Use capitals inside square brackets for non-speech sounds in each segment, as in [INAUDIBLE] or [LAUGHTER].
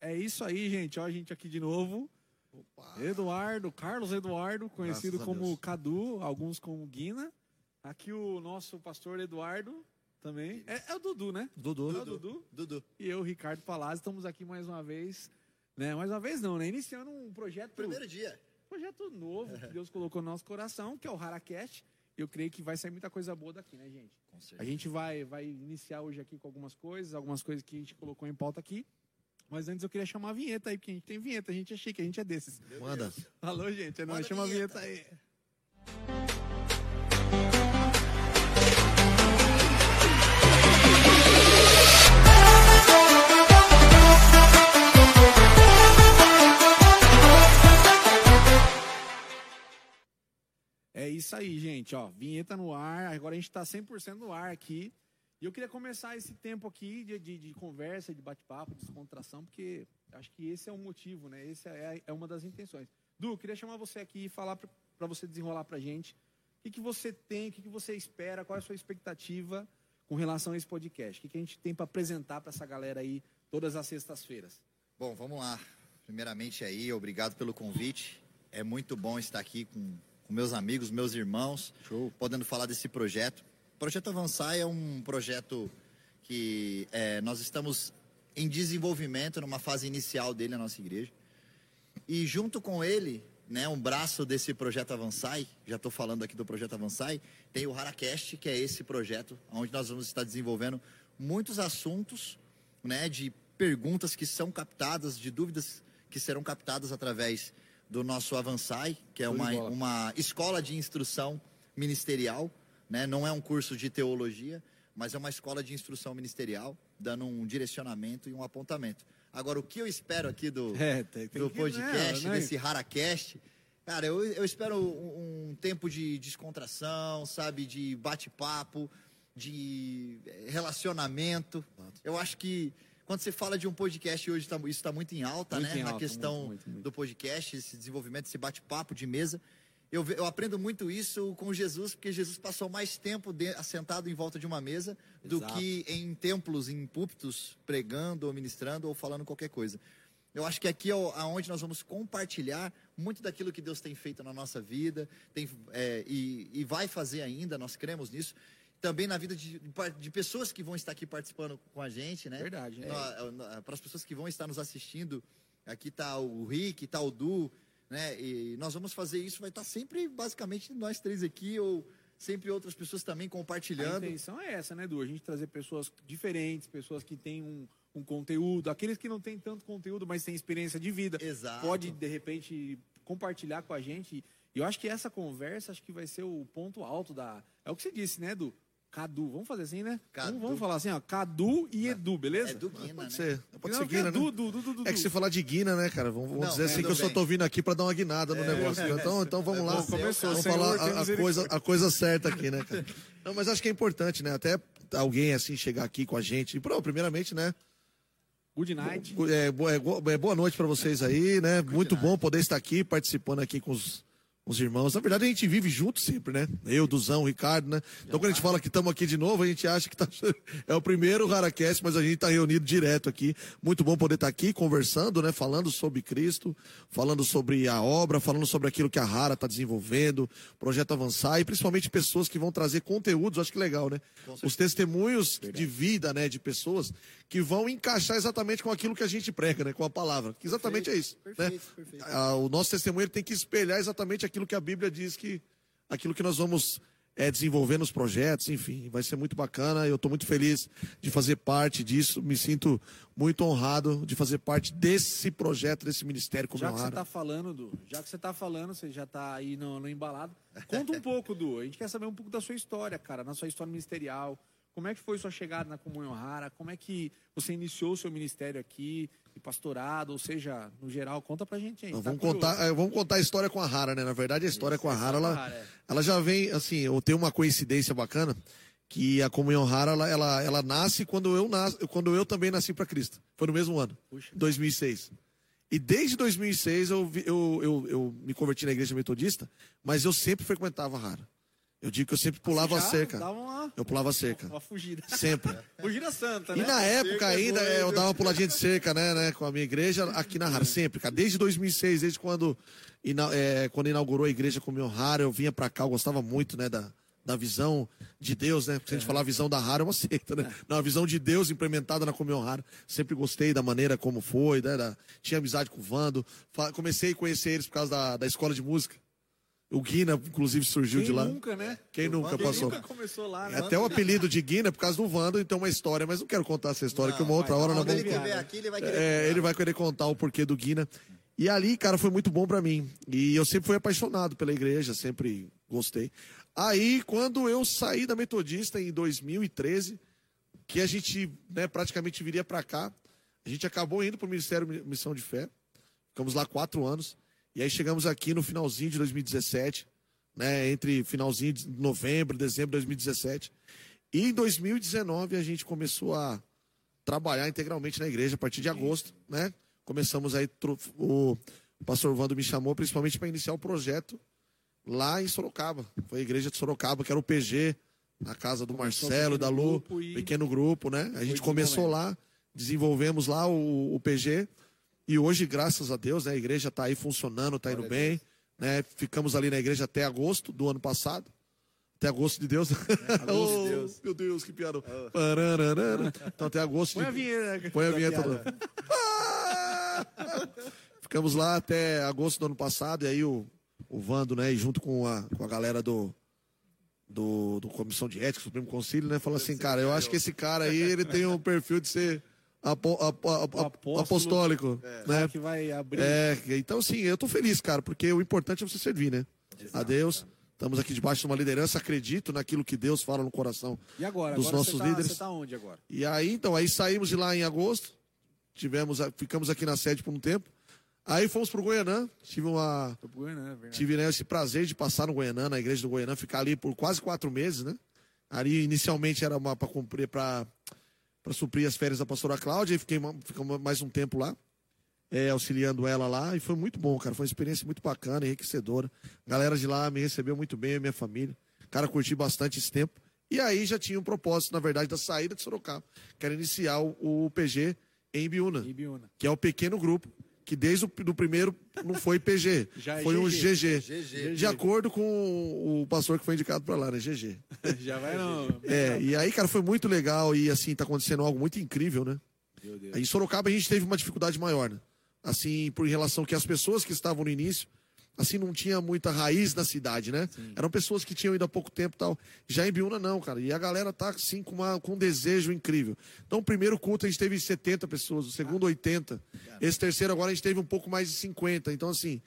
É isso aí, gente. Ó, a gente aqui de novo. Eduardo, Carlos Eduardo, conhecido a como Deus. Cadu, alguns como Guina. Aqui o nosso pastor Eduardo também. É, é o Dudu, né? Dudu. É o Dudu. Dudu. E eu, Ricardo Palazzi, estamos aqui mais uma vez. Né? Mais uma vez não, né? Iniciando um projeto, Primeiro dia. projeto novo que Deus colocou no nosso coração, que é o Haracast. Eu creio que vai sair muita coisa boa daqui, né, gente? Com A certeza. gente vai, vai iniciar hoje aqui com algumas coisas, algumas coisas que a gente colocou em pauta aqui. Mas antes eu queria chamar a vinheta aí, porque a gente tem vinheta, a gente é chique, a gente é desses. Manda. Alô, gente, é nóis, chama a vinheta. vinheta aí. É isso aí, gente, ó, vinheta no ar, agora a gente tá 100% no ar aqui. E eu queria começar esse tempo aqui de, de, de conversa, de bate-papo, de descontração, porque acho que esse é o motivo, né? Esse é, é uma das intenções. Du, eu queria chamar você aqui e falar para você desenrolar pra gente o que, que você tem, o que, que você espera, qual é a sua expectativa com relação a esse podcast. O que, que a gente tem para apresentar para essa galera aí todas as sextas-feiras. Bom, vamos lá. Primeiramente aí, obrigado pelo convite. É muito bom estar aqui com, com meus amigos, meus irmãos, Show. podendo falar desse projeto. O Projeto Avançar é um projeto que é, nós estamos em desenvolvimento, numa fase inicial dele na nossa igreja. E junto com ele, né, um braço desse projeto Avançai, já estou falando aqui do projeto Avançai, tem o Haracast, que é esse projeto, onde nós vamos estar desenvolvendo muitos assuntos, né, de perguntas que são captadas, de dúvidas que serão captadas através do nosso Avançai, que é uma, uma escola de instrução ministerial, né, não é um curso de teologia, mas é uma escola de instrução ministerial, dando um direcionamento e um apontamento. Agora, o que eu espero aqui do, É, tem, tem do podcast, né, desse Haracast. Cara, eu, eu espero um, um tempo de descontração, sabe? De bate-papo, de relacionamento. Eu acho que quando você fala de um podcast hoje, tá- isso está muito em alta, Muito né? em Na alta, questão muito, muito, muito. do podcast, esse desenvolvimento, esse bate-papo de mesa. Eu, eu aprendo muito isso com Jesus, porque Jesus passou mais tempo de- assentado em volta de uma mesa do Exato. que em templos, em púlpitos, pregando ou ministrando ou falando qualquer coisa. Eu acho que aqui é o- aonde nós vamos compartilhar muito daquilo que Deus tem feito na nossa vida tem, é, e, e vai fazer ainda, nós cremos nisso. Também na vida de, de pessoas que vão estar aqui participando com a gente, né? Verdade, né? Para as pessoas que vão estar nos assistindo, aqui está o Rick, está o Du, né? E nós vamos fazer isso, vai estar sempre basicamente nós três aqui, ou sempre outras pessoas também A compartilhando. intenção é essa, né, Edu? A gente trazer pessoas diferentes, pessoas que têm um, um conteúdo, aqueles que não têm tanto conteúdo, mas têm experiência de vida. Exato. Pode, de repente, compartilhar com a gente. E eu acho que essa conversa acho que vai ser o ponto alto da. É o que você disse, né, Edu? Cadu, vamos fazer assim, né? Cadu. Vamos, vamos falar assim, ó. Cadu e Edu, beleza? É do Guina, Pode né? ser. Pode Não, ser que é Guina, né? Du, Du, Du, Du, Du, É que se falar de Guina, né, cara? Vamos, vamos Não, dizer assim que eu só tô vindo aqui pra dar uma guinada no É, negócio. é, Então, então vamos lá. bom, começou, vamos falar a- a, coisa, a coisa certa aqui, né, cara? Não, mas acho que é importante, né? Até alguém assim chegar aqui com a gente. E, pô, primeiramente, né? Good night. É, boa, é, é boa noite pra vocês aí, né? Muito bom poder estar aqui participando aqui com os, os irmãos. Na verdade, a gente vive junto sempre, né? Eu, Duzão, Ricardo, né? Então, quando a gente fala que estamos aqui de novo, a gente acha que tá, [LAUGHS] é o primeiro Raracast, mas a gente está reunido direto aqui. Muito bom poder estar aqui conversando, né? Falando sobre Cristo, falando sobre a obra, falando sobre aquilo que a Rara está desenvolvendo, projeto avançar e principalmente pessoas que vão trazer conteúdos. Acho que legal, né? Os testemunhos de vida, né? De pessoas que vão encaixar exatamente com aquilo que a gente prega, né? Com a palavra. Que exatamente é isso. Perfeito, né? perfeito. O nosso testemunho tem que espelhar exatamente aquilo que a Bíblia diz que aquilo que nós vamos é, desenvolver nos projetos, enfim, vai ser muito bacana. Eu estou muito feliz de fazer parte disso, me sinto muito honrado de fazer parte desse projeto, desse ministério como Já que você Rara. tá falando, Du, já que você tá falando, você já tá aí no, no embalado. Conta um [LAUGHS] pouco, Du. A gente quer saber um pouco da sua história, cara, na sua história ministerial. Como é que foi sua chegada na Comunhão Rara? Como é que você iniciou o seu ministério aqui, de pastorado, ou seja, no geral? Conta pra gente aí. Tá vamos, curioso. contar, é, vamos contar a história com a Rara, né? Na verdade, a história com a Rara, ela, Rara, é. ela já vem, assim, eu tenho uma coincidência bacana, que a comunhão rara, ela, ela, ela nasce quando eu, nas, quando eu também nasci para Cristo. Foi no mesmo ano, Puxa. 2006. E desde 2006 eu, eu, eu, eu me converti na igreja metodista, mas eu sempre frequentava a rara. Eu digo que eu sempre pulava a Já. Dava uma, Eu pulava a cerca. uma fugida. Sempre. [LAUGHS] Fugida santa, E né? na época Cerca é ainda é, eu dava uma puladinha de [LAUGHS] cerca, né, né, com a minha igreja aqui na Rara, sempre, cara. Desde 2006, desde quando, ina- é, quando inaugurou a igreja com o meu Rara, eu vinha pra cá, eu gostava muito, né, da, da visão de Deus, né? Porque se a gente falar visão da Rara, é uma seita, né? Não, a visão de Deus implementada na Comunhão Rara. Sempre gostei da maneira como foi, né? da- tinha amizade com o Vando. Comecei a conhecer eles por causa da, da escola de música. O Guina, inclusive, surgiu Quem de lá. nunca, né? Quem nunca Quem passou? nunca começou lá, É né? até o apelido de Guina por causa do Vando, então é uma história, mas não quero contar essa história, que uma outra hora nós ele vamos. aqui, ele vai querer. É, ele vai querer contar o porquê do Guina. E ali, cara, foi muito bom pra mim. E eu sempre fui apaixonado pela igreja, sempre gostei. Aí, quando eu saí da Metodista em 2013, que a gente né, praticamente viria pra cá, a gente acabou indo pro Ministério Missão de Fé. Ficamos lá quatro anos. E aí chegamos aqui no finalzinho de 2017, né, entre finalzinho de novembro, dezembro de 2017. E em 2019 a gente começou a trabalhar integralmente na igreja a partir de agosto, né? Começamos aí, o pastor Vando me chamou principalmente para iniciar o projeto lá em Sorocaba. Foi a igreja de Sorocaba, que era o PG, na casa do Começou Marcelo, pequeno da Lu, grupo e- pequeno grupo, né? A gente começou lá, desenvolvemos lá o, o PG e hoje, graças a Deus, né, a igreja está aí funcionando, está indo bem, né? Ficamos ali na igreja até agosto do ano passado. Até agosto de Deus. [LAUGHS] Oh, Deus. Meu Deus, que piada. Parararara. Então, até agosto Põe de... a vinheta. Põe a da vinheta do... Ficamos lá até agosto do ano passado, e aí o, o Vando, né, junto com a, com a galera do, do, do Comissão de Ética, Supremo Conselho, né, falou assim, cara, eu acho que esse cara aí, ele tem um perfil de ser apo, apo- apo- apóstolo. apostólico, né? Que vai abrir. É, então sim, eu tô feliz, cara, porque o importante é você servir, né? A Deus. Estamos aqui debaixo de uma liderança, acredito naquilo que Deus fala no coração E agora? dos agora nossos você tá, líderes. Você tá onde agora? E aí, então, aí saímos de lá em agosto, tivemos, ficamos aqui na sede por um tempo. Aí fomos pro Goianã, tive uma, né? Verdade. tive né, esse prazer de passar no Goianã, na igreja do Goianã, ficar ali por quase quatro meses, né? Ali inicialmente era para cumprir para para suprir as férias da pastora Cláudia, e fiquei ficamos mais um tempo lá, é, auxiliando ela lá, e foi muito bom, cara. Foi uma experiência muito bacana, enriquecedora. A galera de lá me recebeu muito bem, a minha família. Cara, curti bastante esse tempo. E aí já tinha um propósito, na verdade, da saída de Sorocaba, que era iniciar o, o PG em Biúna Ibiúna. que é o pequeno grupo, que desde o do primeiro não foi PG, [LAUGHS] Já é foi um GG. GG. De acordo com o pastor que foi indicado para lá, né? GG. [LAUGHS] Já vai não. [LAUGHS] É, e aí, cara, foi muito legal e assim, tá acontecendo algo muito incrível, né? Meu Deus. Aí em Sorocaba a gente teve uma dificuldade maior, né? Assim, por em relação que as pessoas que estavam no início, assim, não tinha muita raiz na cidade, né? Eram pessoas que tinham ido há pouco tempo e tal. Já em Biúna, não, cara. E a galera tá, assim, com, uma, com um desejo incrível. Então, o primeiro culto a gente teve 70 pessoas, o segundo 80. Esse terceiro agora a gente teve um pouco mais de 50. Então, assim,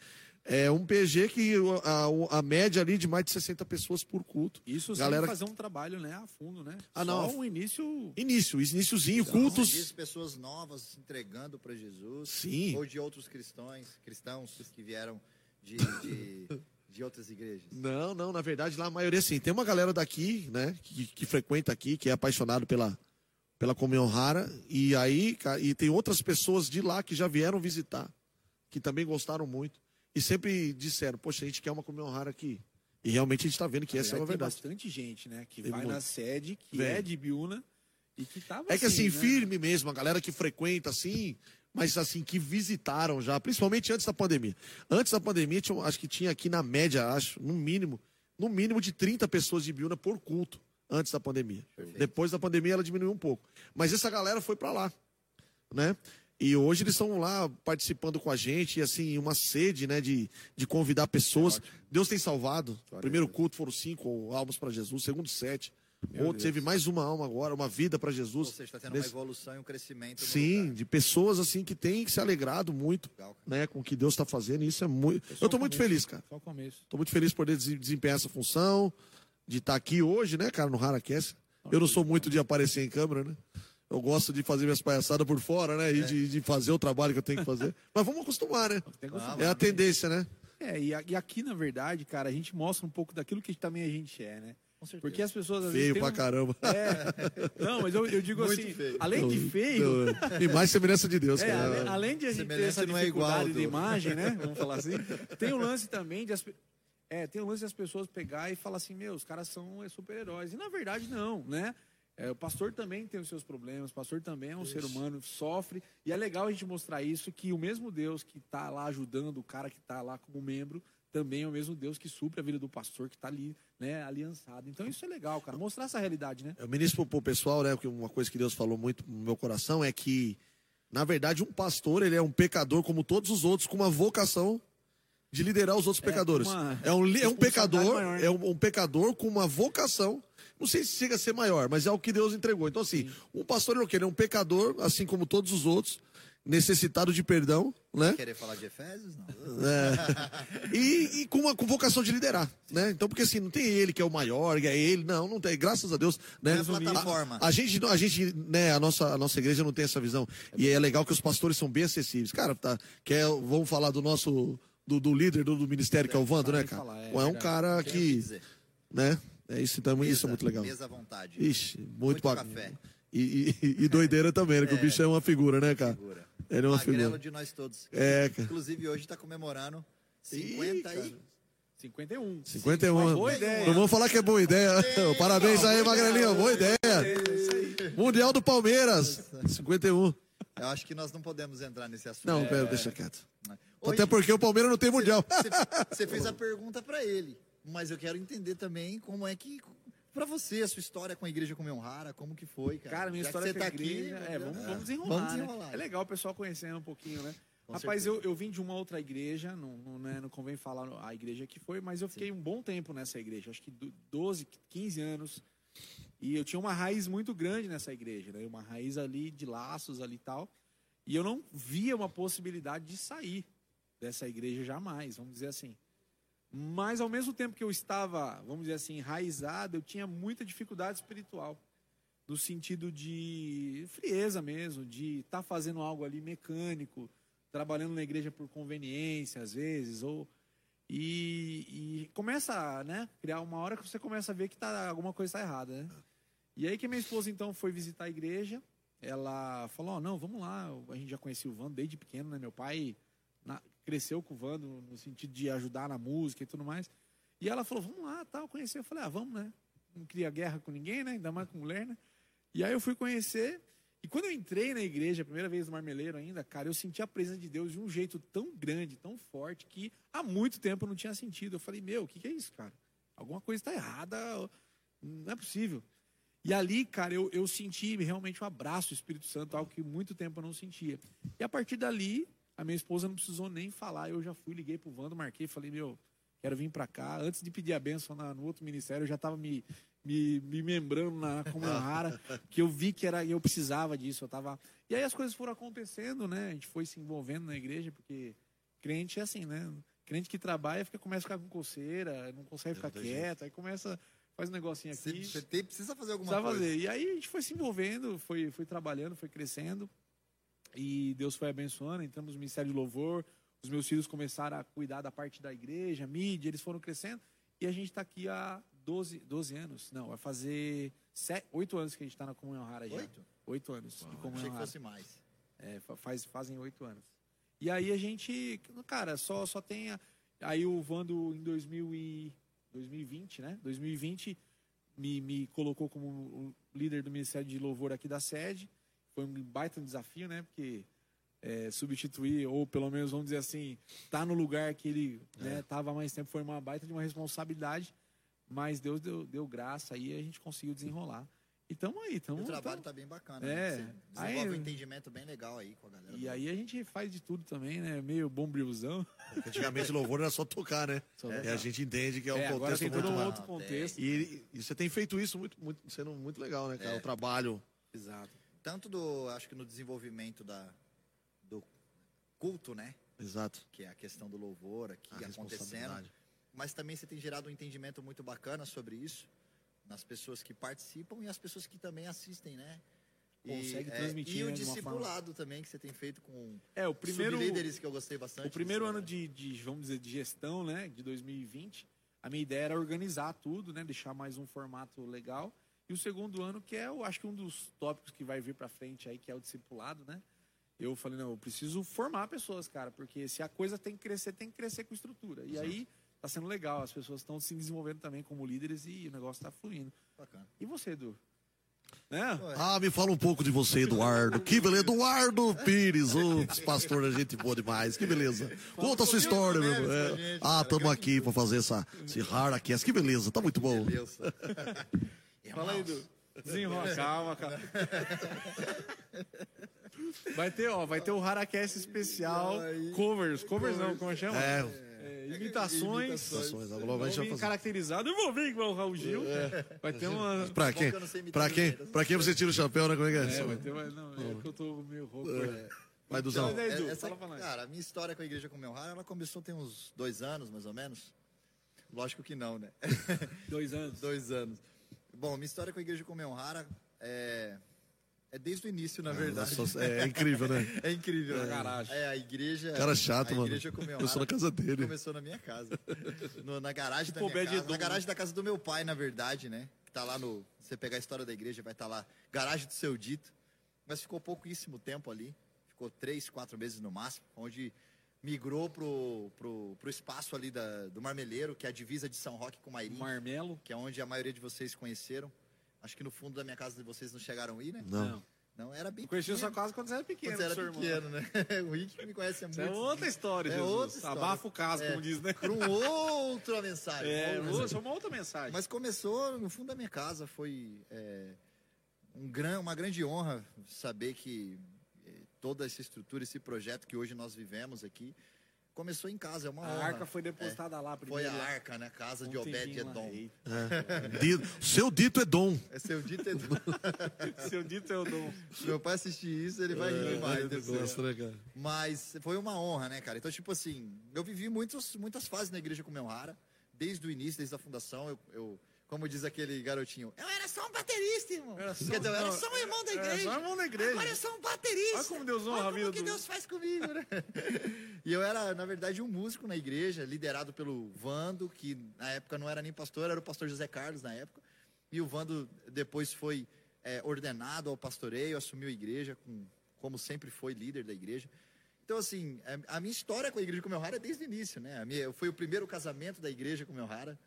é um PG que a, a média ali de mais de 60 pessoas por culto. Isso Galera- sem fazer um trabalho, né, a fundo, né? Ah, Só não. um início... Início, iníciozinho, cultos. pessoas novas se entregando para Jesus. Sim. Ou de outros cristãos, cristãos que vieram de, de, de outras igrejas. Não, não, na verdade lá a maioria sim. Tem uma galera daqui, né, que, que frequenta aqui, que é apaixonado pela, pela comunhão rara. E aí, e tem outras pessoas de lá que já vieram visitar, que também gostaram muito. E sempre disseram, poxa, a gente quer uma comunhão rara aqui. E realmente a gente está vendo que essa é Tem uma verdade. bastante gente, né, que Tem vai muito. na sede, que Vem. é de Ibiúna e que tava É que assim, né? firme mesmo, a galera que frequenta assim, mas assim, que visitaram já, principalmente antes da pandemia. Antes da pandemia, tinha, acho que tinha aqui na média, acho, no mínimo, no mínimo de 30 pessoas de Biúna por culto, antes da pandemia. Depois da pandemia ela diminuiu um pouco. Mas essa galera foi para lá, né? E hoje eles estão lá participando com a gente, e assim, uma sede, né, de, de convidar pessoas. Deus tem salvado. Primeiro culto foram cinco almas para Jesus, segundo sete. Outro teve mais uma alma agora, uma vida para Ou Jesus. seja, está tendo Nesse- uma evolução e um crescimento. Sim, lugar. de pessoas assim que têm se alegrado muito, Legal, né, com o que Deus está fazendo. Isso é muito. Só Eu estou muito feliz, cara. Só o começo. Estou muito feliz por poder des- desempenhar essa função, de estar aqui hoje, né, cara, no Raracast. Eu não sou muito de aparecer em câmera, né? Eu gosto de fazer minhas palhaçadas por fora, né? E de, de fazer o trabalho que eu tenho que fazer. [LAUGHS] Mas vamos acostumar, né? Gostar. É a tendência, né? É, e, e aqui, na verdade, cara, a gente mostra um pouco daquilo que também a gente é, né? Com certeza. Porque as pessoas às Feio vezes. pra um- caramba. É. Não, mas eu, eu digo Muito assim, feio. além de feio, Não, E mais semelhança de Deus, É, cara. ale- além de a gente ter essa não é igual, dificuldade de imagem, né? Vamos falar assim. [LAUGHS] Tem o lance também de as É, tem o lance das pessoas pegar e falar assim, meu, os caras são é, super-heróis. E na verdade, não, né? É, o pastor também tem os seus problemas, o pastor também é um ser humano, sofre. E é legal a gente mostrar isso, que o mesmo Deus que está lá ajudando o cara que está lá como membro, também é o mesmo Deus que supre a vida do pastor que está ali, né, aliançado. Então isso é legal, cara, mostrar essa realidade, né? Eu ministro pro pessoal, né? Porque uma coisa que Deus falou muito no meu coração é que, na verdade, um pastor, ele é um pecador como todos os outros, com uma vocação de liderar os outros pecadores. uma É um, é um pecador, maior, né? é um, um pecador com uma vocação. Não sei se chega a ser maior, mas é o que Deus entregou. Então, assim, um pastor ele é? Ele é um pecador, assim como todos os outros, necessitado de perdão, né? Querer falar de Efésios? Não. É. E, e com uma com vocação de liderar, né? Então, porque assim, não tem ele que é o maior, que é ele, não, não tem, graças a Deus, né? É a. A, gente, a gente, né, a nossa, a nossa igreja não tem essa visão. E é legal que os pastores são bem acessíveis. Cara, tá, quer, vamos falar do nosso, do, do líder do, do ministério, que é o Vando, né, cara? é é um verdade. cara que né? É isso, então, isso Mesa- é muito legal. Mesa à vontade. Ixi, muito, Muito bacana. E, e, e doideira também, né? Que o [LAUGHS] bicho é uma figura, né, cara? Figura. Ele é uma Magrelo figura. de nós todos. É, cara. Inclusive, hoje está comemorando Ih, 50 cara. e... 51. 51. Uma boa ideia. Não vamos falar que é boa ideia. [LAUGHS] Parabéns aí, Magrelinho. Boa ideia. Mundial do Palmeiras. 51. Eu acho que nós não podemos entrar nesse assunto. Não, pera, deixa quieto. Hoje, Até porque o Palmeiras não tem Mundial. Você, você fez a pergunta para ele, mas eu quero entender também como é que... Para você, a sua história com a igreja como Rara, como que foi, cara? Cara, minha Já história você com a tá aqui, igreja, é, vamos, é, vamos desenrolar, Vamos né? desenrolar. É legal o pessoal conhecendo um pouquinho, né? Com Rapaz, certeza. eu, eu vim de uma outra igreja, não, não, né, não convém falar a igreja que foi, mas eu fiquei um bom tempo nessa igreja, acho que do- 12, 15 anos. E eu tinha uma raiz muito grande nessa igreja, né? Uma raiz ali de laços ali e tal. E eu não via uma possibilidade de sair dessa igreja jamais, vamos dizer assim. Mas ao mesmo tempo que eu estava, vamos dizer assim, enraizado, eu tinha muita dificuldade espiritual. No sentido de frieza mesmo, de estar fazendo algo ali mecânico, trabalhando na igreja por conveniência, às vezes, ou. E, e começa né, criar uma hora que você começa a ver que tá, alguma coisa está errada, né? E aí que minha esposa então foi visitar a igreja, ela falou, "Ó, não, vamos lá, a gente já conhecia o Vando desde pequeno, né? Meu pai cresceu com o Vando no sentido de ajudar na música e tudo mais. E ela falou, vamos lá, tal, conhecer. Eu falei, ah, vamos, né? Não queria guerra com ninguém, né? Ainda mais com mulher, né? E aí eu fui conhecer. E quando eu entrei na igreja, a primeira vez no Marmeleiro ainda, cara, eu senti a presença de Deus de um jeito tão grande, tão forte, que há muito tempo eu não tinha sentido. Eu falei, meu, o que, que é isso, cara? Alguma coisa está errada, não é possível. E ali, cara, eu, eu senti realmente um abraço do Espírito Santo, algo que muito tempo eu não sentia. E a partir dali, a minha esposa não precisou nem falar. Eu já fui, liguei pro Vando, marquei, falei, meu, quero vir para cá. Antes de pedir a benção na- no outro ministério, eu já estava me, me, me membrando na comunhão rara, que eu vi que era, eu precisava disso. Eu tava... E aí as coisas foram acontecendo, né? A gente foi se envolvendo na igreja, porque crente é assim, né? Crente que trabalha fica, começa a ficar com coceira, não consegue ficar quieto, aí começa, faz um negocinho aqui. você tem- precisa fazer alguma Precisava coisa. fazer. E aí a gente foi se envolvendo, foi, foi trabalhando, foi crescendo. E Deus foi abençoando. Entramos no Ministério de Louvor. Os meus filhos começaram a cuidar da parte da igreja, mídia, eles foram crescendo. E a gente está aqui há 12, 12 anos. Não, vai fazer 8 anos que a gente está na Comunhão Rara já. Oito? 8 anos de Achei Comunhão que Rara. fosse mais. É, fa- faz, fazem oito anos. E aí a gente, cara, só, só tem. A, aí o Vando em 2000 e, 2020, né? 2020 me, me colocou como líder do Ministério de Louvor aqui da sede. Foi um baita desafio, né? Porque é, substituir, ou pelo menos vamos dizer assim, tá no lugar que ele né, tava há mais tempo, foi uma baita de uma responsabilidade. Mas Deus deu, deu graça aí e a gente conseguiu desenrolar. E tamo aí, E tamo. o trabalho tamo- tá bem bacana. É. né? Você desenvolve Aí- um entendimento bem legal aí com a galera. E do- aí a gente faz de tudo também, né? Meio bombrilzão. Antigamente louvor era só tocar, né? Só E tocar. a gente entende que é um É, agora contexto tem muito todo um maior. outro contexto. E, e você tem feito isso muito, muito, sendo muito legal, né, cara? O trabalho. Exato. Tanto do, acho que no desenvolvimento da, do culto, né? Exato. Que é a questão do louvor aqui A acontecendo. Mas também você tem gerado um entendimento muito bacana sobre isso. Nas pessoas que participam e as pessoas que também assistem, né? Consegue é, transmitir, E o né, discipulado também que você tem feito com É, o primeiro, sublíderes que eu gostei bastante. o primeiro ano né? de, de, vamos dizer, de gestão, né? De 2020, a minha ideia era organizar tudo, né? Deixar mais um formato legal. E o segundo ano, que é, eu acho que um dos tópicos que vai vir pra frente aí, que é o discipulado, né? Eu falei, não, eu preciso formar pessoas, cara, porque se a coisa tem que crescer, tem que crescer com estrutura. E aí tá sendo legal. As pessoas estão se desenvolvendo também como líderes e o negócio tá fluindo. Bacana. E você, Edu? Né? Ah, me fala um pouco de você, Eduardo. Que beleza. Eduardo Pires, o pastor da gente boa demais. Que beleza. Conta a sua história, meu irmão. É. Ah, estamos aqui para fazer essa, esse Haracast. Que beleza, tá muito bom. Beleza. [LAUGHS] Fala aí, Edu. Desenrola, [LAUGHS] calma, calma. Vai ter, ó, vai ter o Haracast especial, covers, covers não, como chama? É, É, imitações. Imitações, agora a Vou gente vai vir fazer. caracterizado, eu vou vir igual o Raul Gil. Vai ter uma. Pra quem, que pra quem, brasileiros. pra quem você tira o chapéu, né? Como é que é? É, vai ter uma. Não, é que eu tô meio rouco. Vai, Duzão. Então, Edu, É, essa- cara, a minha história com a igreja com meu raro, ela começou tem uns dois anos, mais ou menos. Lógico que não, né? Dois anos. [LAUGHS] dois anos. Bom, minha história com a igreja com meu rara é, é desde o início, na verdade. Nossa, é, é incrível, né? [LAUGHS] É incrível. Na né? garagem. É, a igreja. Cara chato, a mano. igreja com meu Começou na casa dele. Começou na minha casa. No- na garagem da Tipo minha casa. Na garagem da casa do meu pai, na verdade, né? Que tá lá no. Você pegar a história da igreja, vai estar lá. Garagem do seu dito. Mas ficou pouquíssimo tempo ali. Ficou três, quatro meses no máximo. Onde migrou pro, pro, pro espaço ali da, do Marmeleiro, que é a divisa de São Roque com Mairim, Marmelo. que é onde a maioria de vocês conheceram. Acho que no fundo da minha casa de vocês não chegaram aí, né? Não. Não, era bem conheci a sua pequeno. casa quando você era pequeno, Quando você era seu irmão. pequeno, né? [LAUGHS] o Rick me conhece há muito. Isso é outra história, É Jesus. outra história. Abafa o caso, como É. diz, né? Para um outra mensagem. É, outra uma outra mensagem. Mas começou no fundo da minha casa, foi é, um gran, uma grande honra saber que é, toda essa estrutura, esse projeto que hoje nós vivemos aqui, começou em casa, é uma a honra. arca foi depositada lá Foi primeiro. a arca, né? Casa de Um Obed tempinho lá. Edom. Eita. Di- Seu dito é dom. É seu dito Edom. [LAUGHS] Seu dito é o dom. Se meu pai assistir isso, ele vai rir demais depois. Gosta, né, cara? Mas foi uma honra, né, cara? Então, tipo assim, eu vivi muitos, muitas fases na igreja com meu Rara, desde o início, desde a fundação. Eu, eu- como diz aquele garotinho, eu era só um baterista, irmão. Era só- Quer dizer, eu era só um irmão da era igreja. só um irmão da igreja. Agora eu sou um baterista. Olha como Deus honra Olha a vida como que do- Deus faz comigo, né? [LAUGHS] e eu era, na verdade, um músico na igreja, liderado pelo Vando, que na época não era nem pastor, era o pastor José Carlos na época. E o Vando depois foi é, ordenado ao pastoreio, assumiu a igreja, com, como sempre foi líder da igreja. Então, assim, é, a minha história com a igreja com o meu rara é desde o início, né? Minha, foi o primeiro casamento da igreja com o meu rara.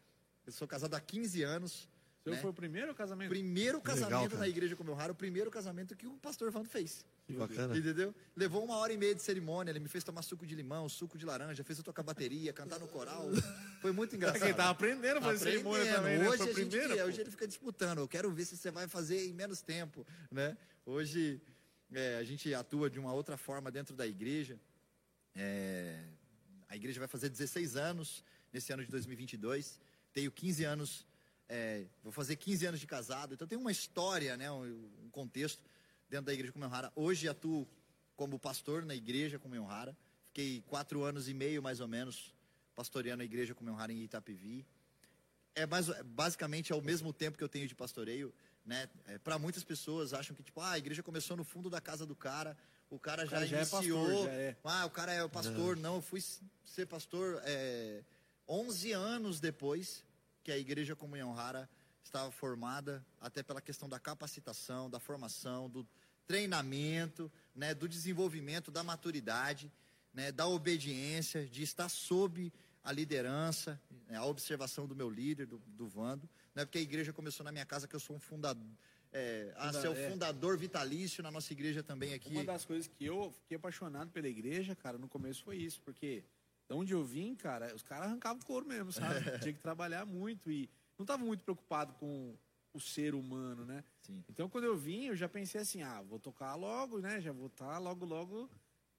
Eu sou casado há 15 anos. Seu né? foi o primeiro casamento? Primeiro casamento Legal, na igreja com o meu rara, o primeiro casamento que o pastor Vando fez. Que bacana. Entendeu? Levou uma hora e meia de cerimônia, ele me fez tomar suco de limão, suco de laranja, fez eu tocar bateria, cantar no coral. Foi muito [LAUGHS] engraçado. Quem tava aprendendo a fazer cerimônia Aprendendo. também, né? Hoje, a gente, hoje ele fica disputando. Eu quero ver se você vai fazer em menos tempo, né? Hoje é, a gente atua de uma outra forma dentro da igreja. É, a igreja vai fazer 16 anos nesse ano de 2022. Tenho 15 anos, é, vou fazer 15 anos de casado. Então tem uma história, né, um, um contexto dentro da igreja com Rara. Hoje atuo como pastor na igreja com Rara. Fiquei quatro anos e meio, mais ou menos, pastoreando a igreja com Rara em Itapevi. É mais, basicamente é o mesmo tempo que eu tenho de pastoreio, né? para muitas pessoas acham que tipo, ah, a igreja começou no fundo da casa do cara, o cara já cara já é iniciou, pastor, já é. ah, o cara é o pastor. Não, eu fui ser pastor é, 11 anos depois que a igreja Comunhão Rara estava formada, até pela questão da capacitação, da formação, do treinamento, né, do desenvolvimento, da maturidade, né, da obediência, de estar sob a liderança, né, a observação do meu líder, do, do Vando. Não é porque a igreja começou na minha casa que eu sou um fundador, é, a ser o é. fundador vitalício na nossa igreja também aqui. Uma das coisas que eu fiquei apaixonado pela igreja, cara, no começo foi isso, porque de onde eu vim, cara, os caras arrancavam couro mesmo, sabe? [LAUGHS] Tinha que trabalhar muito e não tava muito preocupado com o ser humano, né? Sim. Então, quando eu vim, eu já pensei assim, ah, vou tocar logo, né? Já vou estar logo, logo.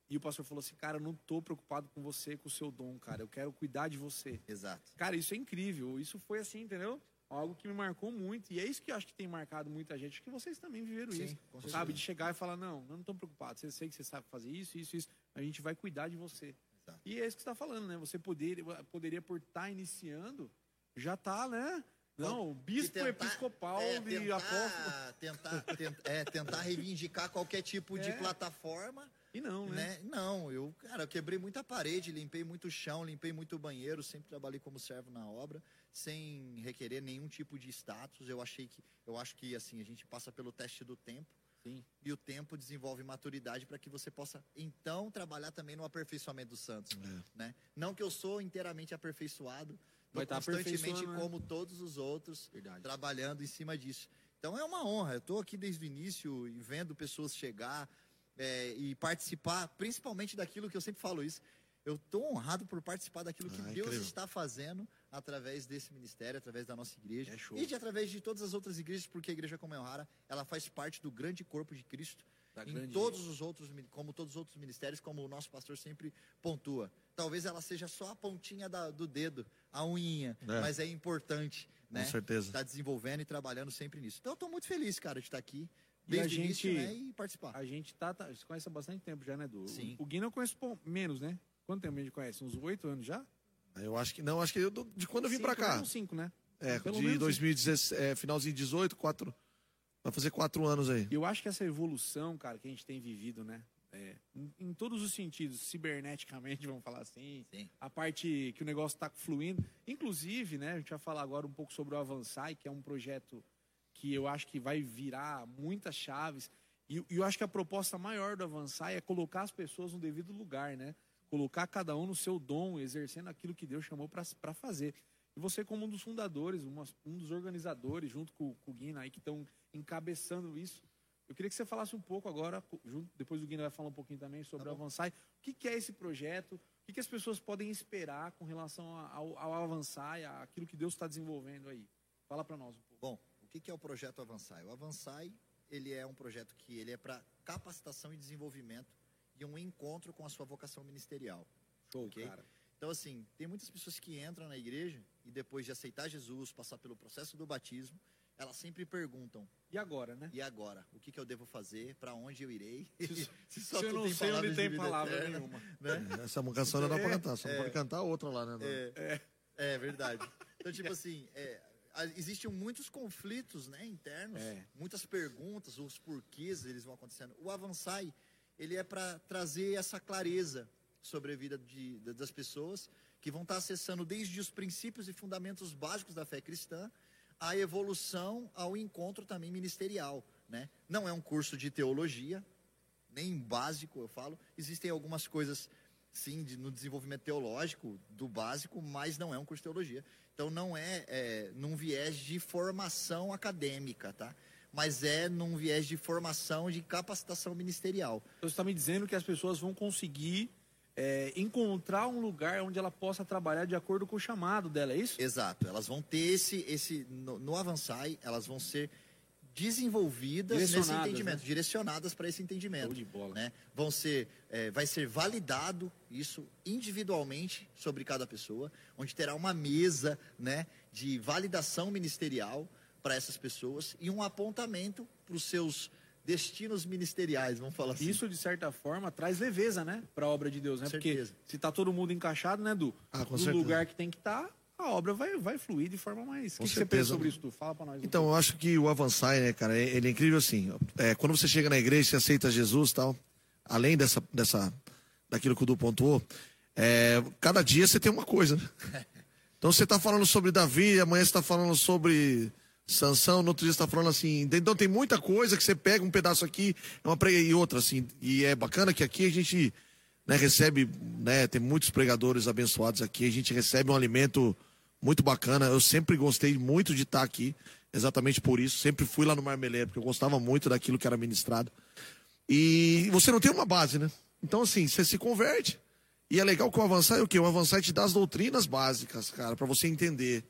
E o pastor falou assim, cara, eu não tô preocupado com você, com o seu dom, cara. Eu quero cuidar de você. Exato. Cara, isso é incrível. Isso foi assim, entendeu? Algo que me marcou muito. E é isso que eu acho que tem marcado muita gente. Acho que vocês também viveram Sim, isso. Sabe? De chegar e falar, não, eu não estou preocupado. Você sei que você sabe fazer isso, isso, isso. A gente vai cuidar de você. Exato. E é isso que você está falando, né? Você poderia, poderia por estar iniciando, já tá, né? Não, o bispo tentar- episcopal é, de tentar, apóstolo. tentar, tent- é, tentar reivindicar qualquer tipo de É. plataforma, E não, né? né? Não, eu, cara, eu quebrei muita parede, limpei muito chão, limpei muito banheiro, sempre trabalhei como servo na obra, sem requerer nenhum tipo de status. Eu achei que, eu acho que assim, a gente passa pelo teste do tempo, Sim. E o tempo desenvolve maturidade para que você possa, então, trabalhar também no aperfeiçoamento dos santos. Né? Não que eu sou inteiramente aperfeiçoado, Vai tá constantemente né? como todos os outros, Verdade. trabalhando em cima disso. Então é uma honra. Eu estou aqui desde o início e vendo pessoas chegar é, e participar, principalmente daquilo que eu sempre falo isso. Eu estou honrado por participar daquilo que Ah, Deus incrível. está fazendo através desse ministério, através da nossa igreja É show. e de através de todas as outras igrejas, porque a igreja como Rara, ela faz parte do grande corpo de Cristo. Da em grande- todos os outros, como todos os outros ministérios, como o nosso pastor sempre pontua. Talvez ela seja só a pontinha da- do dedo, a unhinha, É. mas é importante, né? certeza. Estar desenvolvendo e trabalhando sempre nisso. Então eu estou muito feliz, cara, de estar aqui E a desde o início, gente- né, e participar. A gente tá, tá. Você conhece há bastante tempo já, né, Du? Sim. O Guina eu conheço pô, menos, né? Quanto tempo a gente conhece? Uns oito anos já? Eu acho que não, acho que eu, de quando eu vim pra cá. cinco, né? É, Pelo de menos 2016, é, finalzinho de 18, quatro. Vai fazer quatro anos aí. Eu acho que essa evolução, cara, que a gente tem vivido, né? é, em, em todos os sentidos, ciberneticamente, [LAUGHS] vamos falar assim. Sim. A parte que o negócio está fluindo. Inclusive, né? A gente vai falar agora um pouco sobre o Avançai, que é um projeto que eu acho que vai virar muitas chaves. E, e eu acho que a proposta maior do Avançai é colocar as pessoas no devido lugar, né? Colocar cada um no seu dom, exercendo aquilo que Deus chamou para fazer. E você, como um dos fundadores, uma- um dos organizadores, junto com, com o Guina aí, que estão encabeçando isso, eu queria que você falasse um pouco agora, junto, depois o Guina vai falar um pouquinho também sobre Tá o. Avançai. O que, que é esse projeto? O que, que as pessoas podem esperar com relação ao, ao Avançai, aquilo que Deus está desenvolvendo aí? Fala para nós um pouco. Bom, o que que é o projeto Avançai? O Avançai, ele é um projeto que ele é para capacitação e desenvolvimento e um encontro com a sua vocação ministerial. Show, Ok. cara. Então, assim, tem muitas pessoas que entram na igreja e depois de aceitar Jesus, passar pelo processo do batismo, elas sempre perguntam: E agora, né? e agora? O que, que eu devo fazer? Para onde eu irei? Se, [LAUGHS] só eu tu não tem sei onde tem palavra eterna, nenhuma. [LAUGHS] né? Essa canção não dá pra cantar, só é. pode cantar outra lá, né? É, é verdade. Então, tipo [LAUGHS] assim, é, existem muitos conflitos né, internos, É. muitas perguntas, os porquês eles vão acontecendo. O Avançai, ele é para trazer essa clareza sobre a vida de- da- das pessoas que vão estar acessando desde os princípios e fundamentos básicos da fé cristã, a evolução ao encontro também ministerial. Né? Não é um curso de teologia, nem básico, eu falo. Existem algumas coisas, sim, de- no desenvolvimento teológico, do básico, mas não é um curso de teologia. Então, não é, é num viés de formação acadêmica, tá? Mas é num viés de formação de capacitação ministerial. Então, você está me dizendo que as pessoas vão conseguir é, encontrar um lugar onde ela possa trabalhar de acordo com o chamado dela, é isso? Exato. Elas vão ter esse, esse no, no Avançai, elas vão ser desenvolvidas nesse Direcionadas, entendimento, né? direcionadas para esse entendimento. Show de bola. né? Vão ser, é, vai ser validado isso individualmente sobre cada pessoa, onde terá uma mesa, né, de validação ministerial para essas pessoas e um apontamento para os seus destinos ministeriais, vamos falar assim. Isso, de certa forma, traz leveza, né? Para a obra de Deus, né? Com Porque certeza. se tá todo mundo encaixado, né, Du? Ah, no certeza. lugar que tem que estar, a obra vai, vai fluir de forma mais. O Com que, que você certeza. pensa sobre isso, Du? Fala para nós. um Então, eu acho que o Avançai, né, cara, é- ele é incrível assim. É, quando você chega na igreja, você aceita Jesus e tal, além dessa, dessa, daquilo que o Du pontuou, é, cada dia você tem uma coisa, né? [LAUGHS] Então você está falando sobre Davi, amanhã você está falando sobre Sansão, no outro dia está falando assim. Então tem muita coisa que você pega um pedaço aqui é uma prega e outra, assim. E é bacana que aqui a gente né, recebe, né, tem muitos pregadores abençoados aqui, a gente recebe um alimento muito bacana. Eu sempre gostei muito de estar aqui, exatamente por isso. Sempre fui lá no Marmeleiro, porque eu gostava muito daquilo que era ministrado. E você não tem uma base, né? Então, assim, você se converte. E é legal que o Avançar é o quê? O Avançar te dá as doutrinas básicas, cara, para você entender.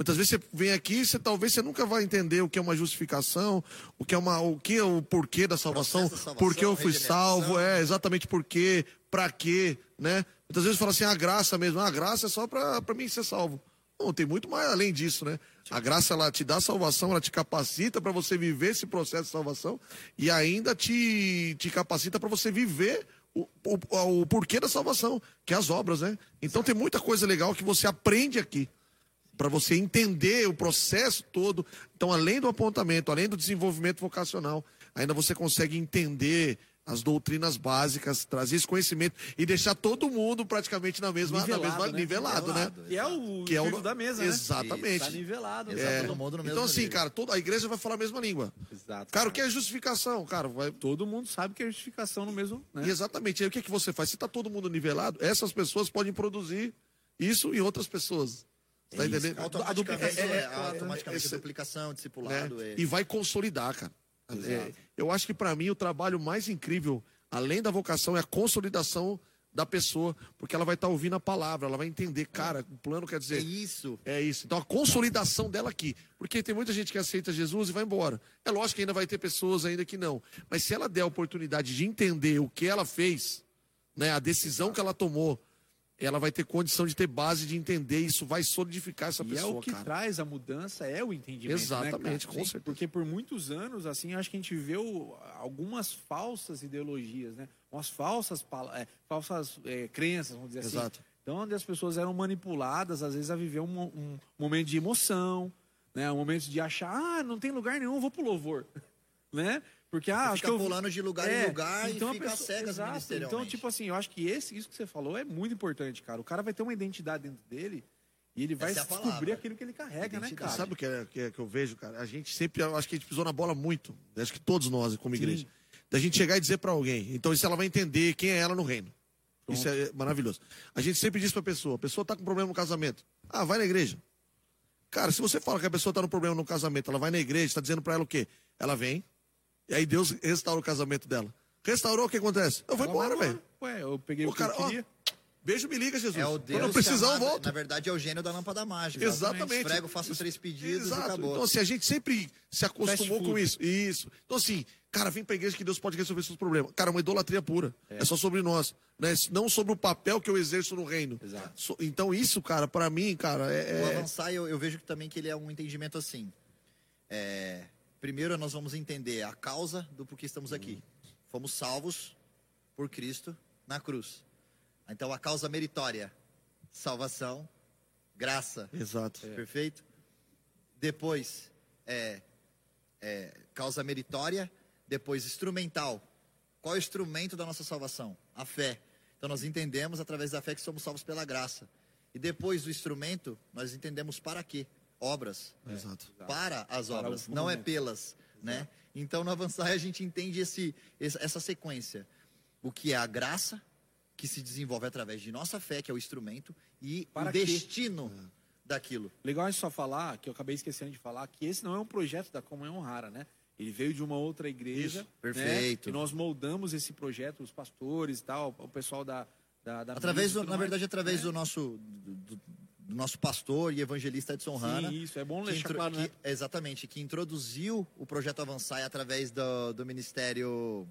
Muitas vezes você vem aqui, você talvez você nunca vai entender o que é uma justificação, o que é uma, o que é o porquê da salvação, salvação, por que eu fui salvo, é exatamente por quê, pra quê, né? Muitas vezes fala assim, a graça mesmo, a graça é só pra mim ser salvo. Não, tem muito mais além disso, né? A graça ela te dá salvação, ela te capacita para você viver esse processo de salvação e ainda te, te capacita para você viver o, o, o porquê da salvação, que é as obras, né? Então tem muita coisa legal que você aprende aqui para você entender o processo todo. Então, além do apontamento, além do desenvolvimento vocacional, ainda você consegue entender as doutrinas básicas, trazer esse conhecimento e deixar todo mundo praticamente na mesma Nivelado, na mesma, né? nivelado, né? Nivelado. Que é o Que é o- da mesa, né? Exatamente. Tá nivelado. Né? todo mundo no mesmo Então, assim, nível. cara, toda, a igreja vai falar a mesma língua. Exato. Cara, o que é justificação? Cara, vai. Todo mundo sabe que é justificação no mesmo, né? E exatamente. Aí o que, que você faz? Se tá todo mundo nivelado, essas pessoas podem produzir isso em outras pessoas. Tá entendendo? Automaticamente, É, é, é, é, automaticamente esse- duplicação, né? discipulado. é. E vai consolidar, cara. É, eu acho que para mim o trabalho mais incrível, além da vocação, é a consolidação da pessoa, porque ela vai estar ouvindo a palavra, ela vai entender, cara, o plano quer É dizer. isso. É isso. Então a consolidação dela aqui. Porque tem muita gente que aceita Jesus e vai embora. É lógico que ainda vai ter pessoas ainda que não. Mas se ela der a oportunidade de entender o que ela fez, né, a decisão que ela tomou, ela vai ter condição de ter base de entender. Isso vai solidificar essa E é pessoa, o que cara. traz a mudança, é o entendimento. Exatamente, né, com certeza. Porque por muitos anos, assim, acho que a gente viveu algumas falsas ideologias, né? Umas falsas, é, falsas é, crenças, vamos dizer Exato. assim. Então, onde as pessoas eram manipuladas, às vezes, a viver um, um momento de emoção, né? Um momento de achar, ah, não tem lugar nenhum, vou pro louvor. [LAUGHS] né? Porque, ah, acho fica que eu... pulando de lugar É, em lugar então e fica pessoa- cegas exato. ministerialmente. Então, tipo assim, eu acho que esse, isso que você falou é muito importante, cara. O cara vai ter uma identidade dentro dele e ele vai é descobrir palavra. aquilo que ele carrega, né, Identidade. cara? Sabe o que, é, que, é que eu vejo, cara? A gente sempre, acho que a gente pisou na bola muito. Acho que todos nós, como Sim. igreja. Da gente chegar e dizer pra alguém. Então, isso ela vai entender quem é ela no reino. Isso é maravilhoso. A gente sempre diz pra pessoa: a pessoa tá com problema no casamento. Ah, vai na igreja. Cara, se você fala que a pessoa tá no problema no casamento, ela vai na igreja, tá dizendo pra ela o quê? Ela vem, e aí Deus restaura o casamento dela. Restaurou, o que acontece? Eu vou Ela embora, velho. Ué, eu peguei O o, que cara, eu ó, queria. Beijo, me liga, Jesus. É o Quando Deus eu precisar, eu volto. Na verdade, é o gênio da lâmpada mágica. Exatamente. Esfrego, faço três pedidos Exato. e acabou. Então, assim, a gente sempre se acostumou com isso. Isso. Então, assim, cara, vem pra igreja que Deus pode resolver seus problemas. Cara, uma idolatria pura. É, só sobre nós. Né? Não sobre o papel que eu exerço no reino. Exato. Então, isso, cara, pra mim, cara, O é. é- avançar, eu, eu vejo que também que ele é um entendimento assim. É, primeiro, nós vamos entender a causa do porquê estamos aqui. Fomos salvos por Cristo na cruz. Então, a causa meritória, salvação, graça, Exato. perfeito? Depois, é, é, causa meritória, depois instrumental. Qual é o instrumento da nossa salvação? A fé. Então nós entendemos através da fé que somos salvos pela graça. E depois do instrumento, nós entendemos para quê? Obras. Exato. Para as Para obras, não é pelas, né? Então no avançar a gente entende esse, essa sequência. O que é a graça, que se desenvolve através de nossa fé, que é o instrumento, e Para o quê? destino daquilo. Legal a gente só falar, que eu acabei esquecendo de falar, que esse não é um projeto da Comunhão Rara, né? Ele veio de uma outra igreja. Isso, perfeito. Né? E nós moldamos esse projeto, os pastores e tal, o pessoal da. da, da Através, do, na mais, verdade, através né? do nosso do, do- do nosso pastor e evangelista Edson Hanna. Sim, isso, é bom deixar claro, né? que- Exatamente, que introduziu o projeto Avançar através do, do ministério.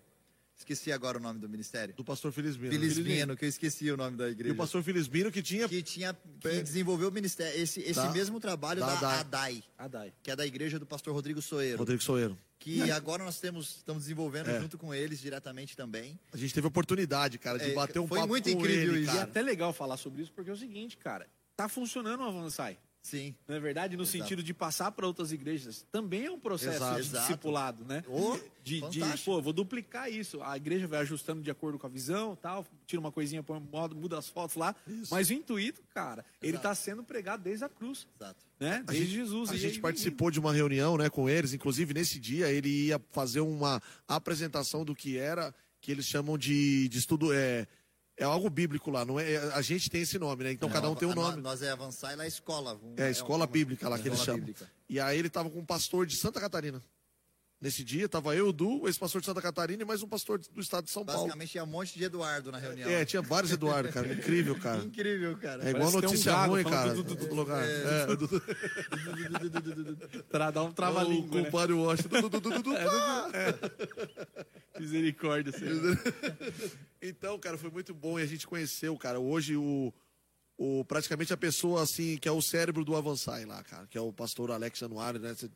Esqueci agora o nome do ministério. Do pastor Felisbino. Filisbino, que eu esqueci o nome da E igreja. o pastor Felisbino que tinha. Que tinha que desenvolveu o ministério, esse, esse Da- mesmo trabalho da da, Adai. ADAI, que é da igreja do pastor Rodrigo Soeiro. Rodrigo Soeiro. Que [LAUGHS] agora nós temos, estamos desenvolvendo É. junto com eles diretamente também. A gente teve a oportunidade, cara, de É, bater um foi papo muito com incrível ele, isso. E é até legal falar sobre isso, porque é o seguinte, cara, tá funcionando o Avançai. Sim. Não é verdade? No Exato. sentido de passar para outras igrejas. Também é um processo Exato. de discipulado, né? Ô, de, de, fantástico. pô, vou duplicar isso. A igreja vai ajustando de acordo com a visão, tal, tira uma coisinha, põe modo, muda as fotos lá. Mas o intuito, cara, ele Exato. está sendo pregado desde a cruz, Exato. né? A Desde gente, Jesus. a E gente aí- participou de uma reunião né, com eles, inclusive nesse dia ele ia fazer uma apresentação do que era, que eles chamam de, de estudo. É, é algo bíblico lá, não é? A gente tem esse nome, né? Então cada um tem um nome. Nós é avançar e lá é escola. um- É a escola uma- bíblica lá que eles chamam. bíblica. E aí ele tava com um pastor de Santa Catarina. Nesse dia, tava eu, o Du, esse pastor de Santa Catarina e mais um pastor do estado de São Paulo. Basicamente tinha um monte de Eduardo na reunião. É, tinha vários Eduardo, cara. Incrível, cara. Incrível, cara. É igual Parece um notícia gago ruim, cara. du- du- du- todo lugar. É, do- do- [LAUGHS] Pra dar um o trava-língua, né? compadre Washington. du- du- du- du- du- [LAUGHS] pá. Misericórdia, Senhor. [LAUGHS] Então, cara, foi muito bom e a gente conheceu, cara. Hoje o, o praticamente a pessoa assim que é o cérebro do Avançai lá, cara, que é o pastor Alex Januário, né? Cê-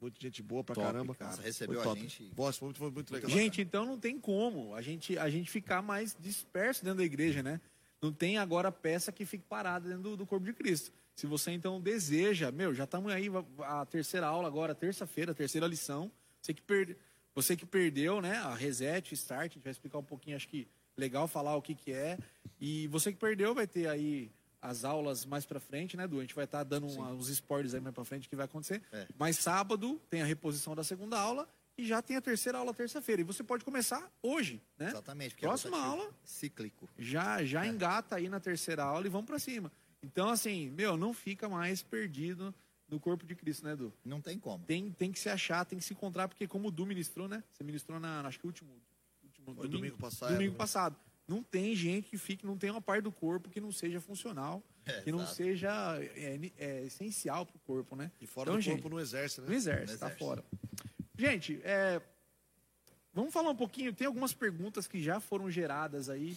Muita gente boa pra Top, caramba. cara. Nossa, recebeu Foi a top. gente. Nossa, foi muito, foi muito legal. Gente, então não tem como a gente, a gente ficar mais disperso dentro da igreja, né? Não tem agora peça que fique parada dentro do, do corpo de Cristo. Se você então deseja, meu, já estamos aí, a terceira aula agora, terça-feira, terceira lição. Você que perde. Você que perdeu, né? A reset, start, a gente vai explicar um pouquinho, acho que legal falar o que, que é. E você que perdeu vai ter aí as aulas mais pra frente, né, Du? A gente vai estar dando uma- uns spoilers aí mais pra frente que vai acontecer. É. Mas sábado tem a reposição da segunda aula e já tem a terceira aula terça-feira. E você pode começar hoje, né? Exatamente. porque é Próxima rotativo, aula. Cíclico. já já engata aí na terceira aula e vamos pra cima. Então, assim, meu, não fica mais perdido no corpo de Cristo, né, Du? Não tem como. Tem, tem que se achar, tem que se encontrar, porque como o Du ministrou, né? Você ministrou na, acho que o último, último Foi domingo passado, Domingo né? passado. Não tem gente que fique, não tem uma parte do corpo que não seja funcional, É, que não exato. seja é, é, essencial pro corpo, né? E fora Então, do gente, corpo no exército, no né? exército, No tá exército. fora. Gente, é, vamos falar um pouquinho. Tem algumas perguntas que já foram geradas aí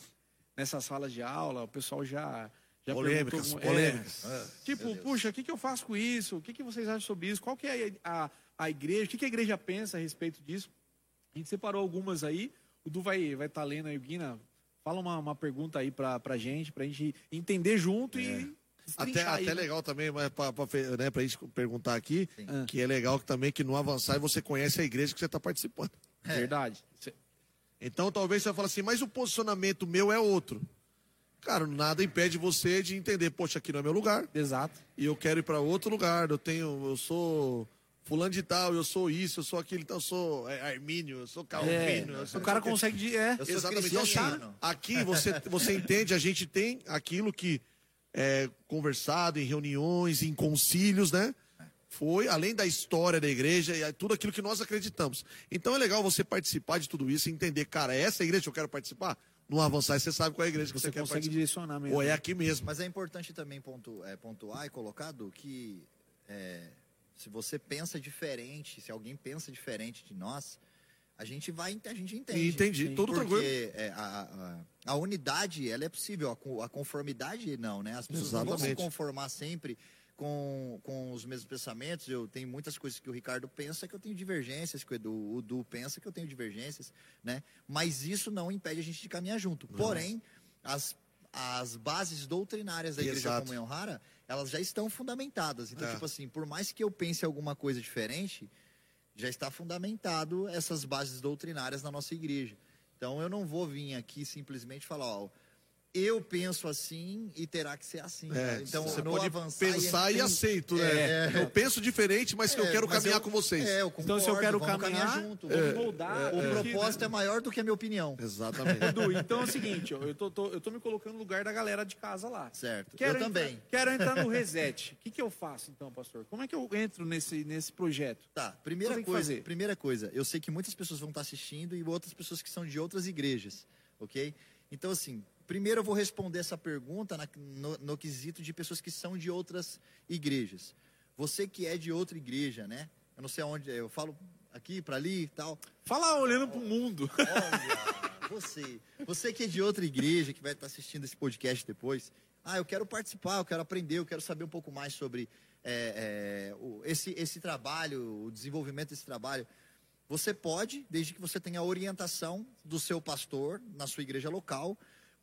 nessas salas de aula. O pessoal já. já Polêmicas, perguntou- polêmicas. É, tipo, puxa, o que, que eu faço com isso? O que, que vocês acham sobre isso? Qual que é a, a, a igreja? O que, que a igreja pensa a respeito disso? A gente separou algumas aí. O Du vai vai estar lendo aí, o Guina. Fala uma, uma pergunta aí pra, pra gente, pra gente entender junto e. É. Até, destrinchar aí, até né? legal também, mas pra, pra, né, pra gente perguntar aqui, Sim. Ah. que é legal que também que no avançar você conhece a igreja que você está participando. Verdade. Cê- Então talvez você falar assim, mas o posicionamento meu é outro. Cara, nada impede você de entender, poxa, aqui não é meu lugar, Exato. e eu quero ir para outro lugar. Eu tenho, eu sou fulano de tal, eu sou isso, eu sou aquilo, então eu sou é, armínio, eu sou É, calvino. eu sou o cara consegue. de- É, Exatamente. Então, cristiano. aqui você, você entende, a gente tem aquilo que é conversado em reuniões, em concílios, né? Foi além da história da igreja e tudo aquilo que nós acreditamos. Então é legal você participar de tudo isso e entender, cara, é essa igreja que eu quero participar? No avançar, você sabe qual é a igreja que você, você quer consegue participar. direcionar mesmo. Ou é aqui mesmo. Mas é importante também pontu, é, pontuar e colocar, Du, que é, se você pensa diferente, se alguém pensa diferente de nós, a gente vai, a gente entende. Entendi, Sim. tudo tranquilo. Porque é, a, a, a unidade, ela é possível, a, co- a conformidade não, né? As pessoas não vão se Exatamente. conformar sempre com, com os mesmos pensamentos. Eu tenho muitas coisas que o Ricardo pensa que eu tenho divergências, que o Edu, o Edu pensa que eu tenho divergências, né? Mas isso não impede a gente de caminhar junto. Porém, as, as bases doutrinárias da Igreja. Comunhão Rara, elas já estão fundamentadas. Então, É. tipo assim, por mais que eu pense alguma coisa diferente, já está fundamentado essas bases doutrinárias na nossa igreja. Então eu não vou vir aqui simplesmente falar, ó, eu penso assim e terá que ser assim. É, né? Então você pode avançar pensar e, tem- aceito, né? É. Eu penso diferente, mas que eu É, quero mas caminhar eu- com vocês. É, eu Então, se eu concordo, quero vamos caminhar, junto. vamos vamos- moldar. O porque, propósito é maior do que a minha opinião. Exatamente. Edu, então é o seguinte, ó, eu tô, tô- eu tô me colocando no lugar da galera de casa lá. Certo. Quero eu entrar- também. Quero entrar no reset. O que, que eu faço então, pastor? Como é que eu entro nesse, nesse projeto? Tá, primeira coisa, primeira coisa, eu sei que muitas pessoas vão estar assistindo e outras pessoas que são de outras igrejas, ok? Então, assim, primeiro eu vou responder essa pergunta na- no, no quesito de pessoas que são de outras igrejas. Você que é de outra igreja, né? Eu não sei aonde, eu falo aqui, para ali e tal. Fala olhando pro mundo. Olha, você, você que é de outra igreja, que vai estar assistindo esse podcast depois, ah, eu quero participar, eu quero aprender, eu quero saber um pouco mais sobre é, é, o- esse, esse trabalho, o desenvolvimento desse trabalho. Você pode, desde que você tenha a orientação do seu pastor na sua igreja local,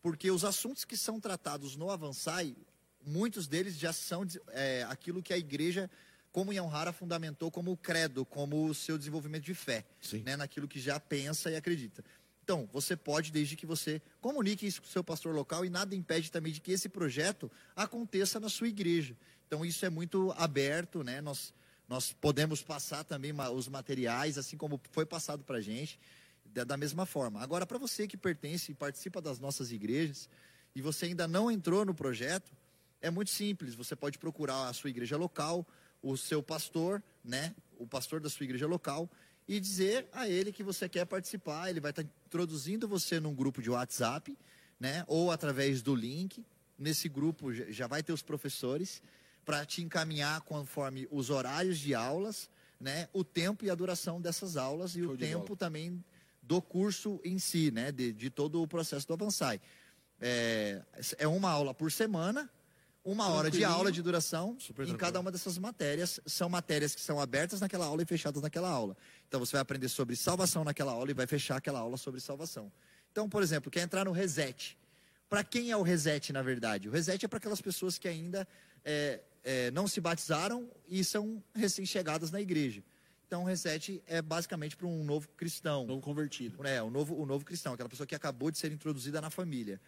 porque os assuntos que são tratados no Avançai, muitos deles já são é, aquilo que a igreja Comunhão Rara fundamentou como credo, como o seu desenvolvimento de fé, né, naquilo que já pensa e acredita. Então, você pode, desde que você comunique isso com o seu pastor local, e nada impede também de que esse projeto aconteça na sua igreja. Então, isso é muito aberto, né? Nós, nós podemos passar também os materiais, assim como foi passado para a gente, da, mesma forma. Agora, para você que pertence e participa das nossas igrejas, e você ainda não entrou no projeto, é muito simples. Você pode procurar a sua igreja local, o seu pastor, né? O pastor da sua igreja local, e dizer a ele que você quer participar. Ele vai estar introduzindo você num grupo de WhatsApp, né? Ou através do link. Nesse grupo já- vai ter os professores para te encaminhar conforme os horários de aulas, né? O tempo e a duração dessas aulas e Show o tempo bola. também do curso em si, né? De, de todo o processo do Avançai. É, é uma aula por semana, uma hora de aula de duração Super em tranquilo. cada uma dessas matérias. São matérias que são abertas naquela aula e fechadas naquela aula. Então você vai aprender sobre salvação naquela aula e vai fechar aquela aula sobre salvação. Então, por exemplo, quer entrar no reset. Para quem é o reset, na verdade? O reset é para aquelas pessoas que ainda é, é, não se batizaram e são recém-chegadas na igreja. Então, reset é basicamente para um novo cristão. Novo convertido. É, o novo, o novo cristão, aquela pessoa que acabou de ser introduzida na família,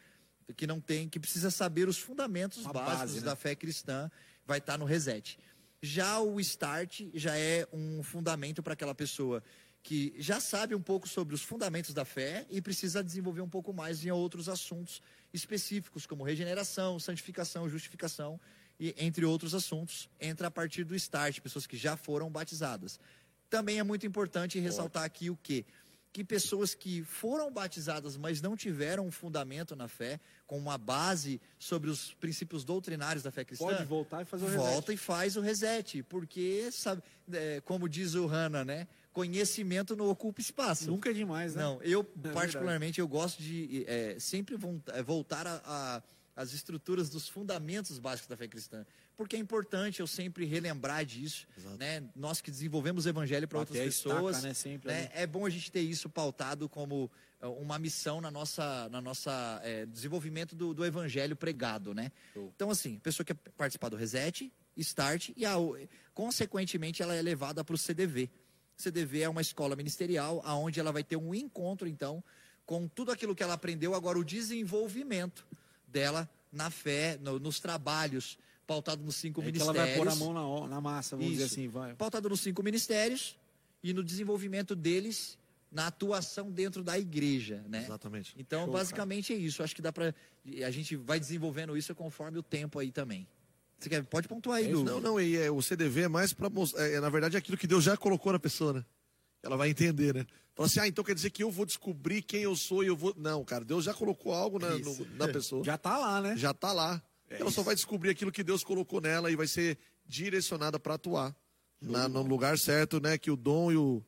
que não tem, que precisa saber os fundamentos Uma básicos base, né? da fé cristã, vai estar no reset. Já o start já é um fundamento para aquela pessoa que já sabe um pouco sobre os fundamentos da fé e precisa desenvolver um pouco mais em outros assuntos específicos, como regeneração, santificação, justificação e entre outros assuntos, entra a partir do start, pessoas que já foram batizadas. Também é muito importante ressaltar aqui o quê? Que pessoas que foram batizadas, mas não tiveram um fundamento na fé, com uma base sobre os princípios doutrinários da fé cristã, Pode voltar e fazer o reset. volta e faz o reset, porque sabe, é, como diz o Hanna, né? Conhecimento não ocupa espaço. Nunca é demais, né? Não, eu verdade. particularmente eu gosto de é, sempre é, voltar a, a- as estruturas dos fundamentos básicos da fé cristã, porque é importante eu sempre relembrar disso, né? Nós que desenvolvemos o evangelho para outras a estaca, pessoas, né, sempre né? É bom a gente ter isso pautado como é, uma missão na nossa, na nossa é, desenvolvimento do, do evangelho pregado, né? Show. Então assim, a pessoa quer participar do reset, start e a, consequentemente ela é levada para o CDV. CDV é uma escola ministerial aonde ela vai ter um encontro então com tudo aquilo que ela aprendeu agora o desenvolvimento dela na fé, no- nos trabalhos pautado nos cinco É que ela ministérios. vai pôr a mão na, na massa, vamos dizer Isso. assim, vai. pautado nos cinco ministérios e no desenvolvimento deles na atuação dentro da igreja, né? Exatamente. Então, Show, basicamente é isso. Acho que dá pra. A gente vai desenvolvendo isso conforme o tempo aí também. Você quer, pode pontuar aí, É Não, não, e é, o CDV é mais para é, na verdade, é aquilo que Deus já colocou na pessoa, né? Ela vai entender, né? Fala assim, ah, então quer dizer que eu vou descobrir quem eu sou e eu vou. Não, cara, Deus já colocou algo na, no- na pessoa. Já tá lá, né? já tá lá. É ela só isso. vai descobrir aquilo que Deus colocou nela e vai ser direcionada para atuar na- no lugar certo, né? Que o dom e o,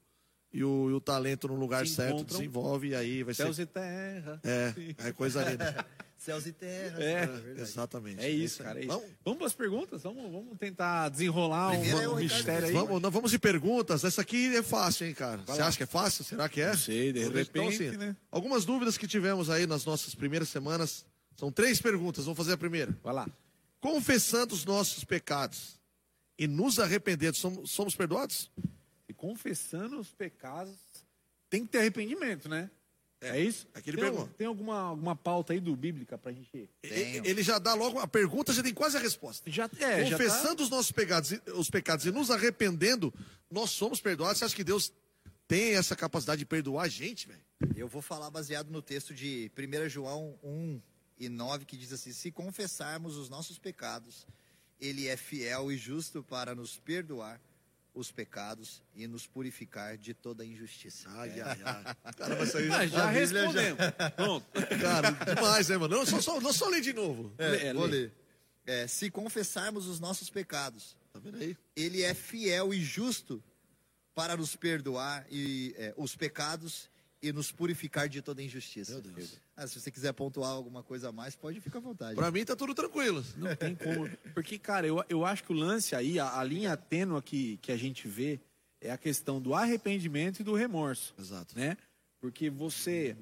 e o, e o talento no lugar Se certo desenvolve e aí vai Céus ser. e terra. É, é coisa linda. [LAUGHS] Céus e terras. É. verdade. Exatamente. É isso, aí. cara. É isso. Vamos, Vamos para as perguntas? Vamos, vamos tentar desenrolar um, é um mistério aí. vamos, vamos de perguntas. Essa aqui é fácil, hein, cara? Você lá. acha que é fácil? Será que é? Não sei, de Então, repente, assim, né? Algumas dúvidas que tivemos aí nas nossas primeiras semanas. São três perguntas. Vamos fazer a primeira. Vai lá. Confessando os nossos pecados e nos arrependendo, somos, somos perdoados? E confessando os pecados, tem que ter arrependimento, né? É, isso? aquele tem, pergunta. tem alguma, alguma pauta aí do Bíblica pra gente. Tenho. Ele já dá logo a pergunta, já tem quase a resposta. Já, é, já tá- Confessando os nossos pecados, e- os pecados e nos arrependendo, nós somos perdoados. Você acha que Deus tem essa capacidade de perdoar a gente, velho? Eu vou falar baseado no texto de 1 João 1 e 9, que diz assim: Se confessarmos os nossos pecados, Ele é fiel e justo para nos perdoar os pecados e nos purificar de toda injustiça. Ai, ai, ai. Cara, mas aí Ah, já respondemos. Pronto. Cara, demais, né, mano? Não, só, só, não só ler de novo. É, É, vou ler. É, se confessarmos os nossos pecados, Tá vendo aí? Ele é fiel e justo para nos perdoar e, é, os pecados e nos purificar de toda injustiça. Meu Deus. Ah, se você quiser pontuar alguma coisa a mais, pode ficar à vontade. Pra mim tá tudo tranquilo. Não tem como. Porque, cara, eu, eu acho que o lance aí, a, a linha tênua que, que a gente vê, é a questão do arrependimento e do remorso. Exato. né? Porque você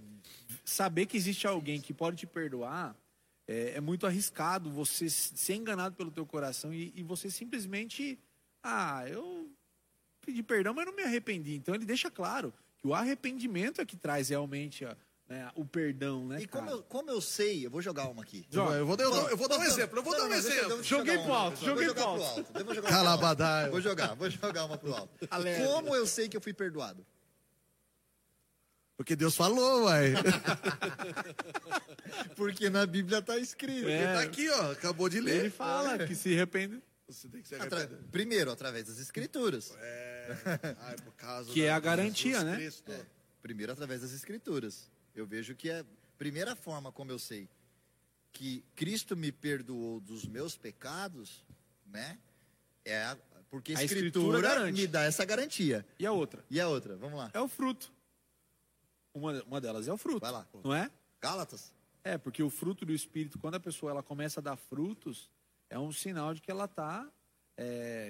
saber que existe alguém que pode te perdoar é, é muito arriscado você ser enganado pelo teu coração e, e você simplesmente, ah, eu pedi perdão, mas não me arrependi. Então ele deixa claro que o arrependimento é que traz realmente a- né, o perdão, né? E como cara? eu, como eu sei, eu vou jogar uma aqui. Joga. Eu vou, eu, eu vou dar um exemplo, eu vou dar um Não, exemplo. Joguei pro alto, joguei Vou jogar pro alto. Eu vou jogar. Vou jogar, vou uma pro alto. Alegre. Como eu sei que eu fui perdoado? Porque Deus falou, uai. [LAUGHS] Porque na Bíblia tá escrito. É. Tá aqui, ó. Acabou de Ele ler. fala que se arrepende, Você tem que se Atra- arrepender. Primeiro, através das escrituras. É. [LAUGHS] Por causa Que é da- a garantia, né? Cristo. Primeiro, através das escrituras. Eu vejo que é a primeira forma como eu sei que Cristo me perdoou dos meus pecados, né? É a- porque a escritura escritura, me dá essa garantia. e a outra E a outra? Vamos lá. é o fruto. Uma, uma delas é o fruto, Vai lá. não é? Gálatas. É, porque o fruto do Espírito, quando a pessoa ela começa a dar frutos, é um sinal de que ela está.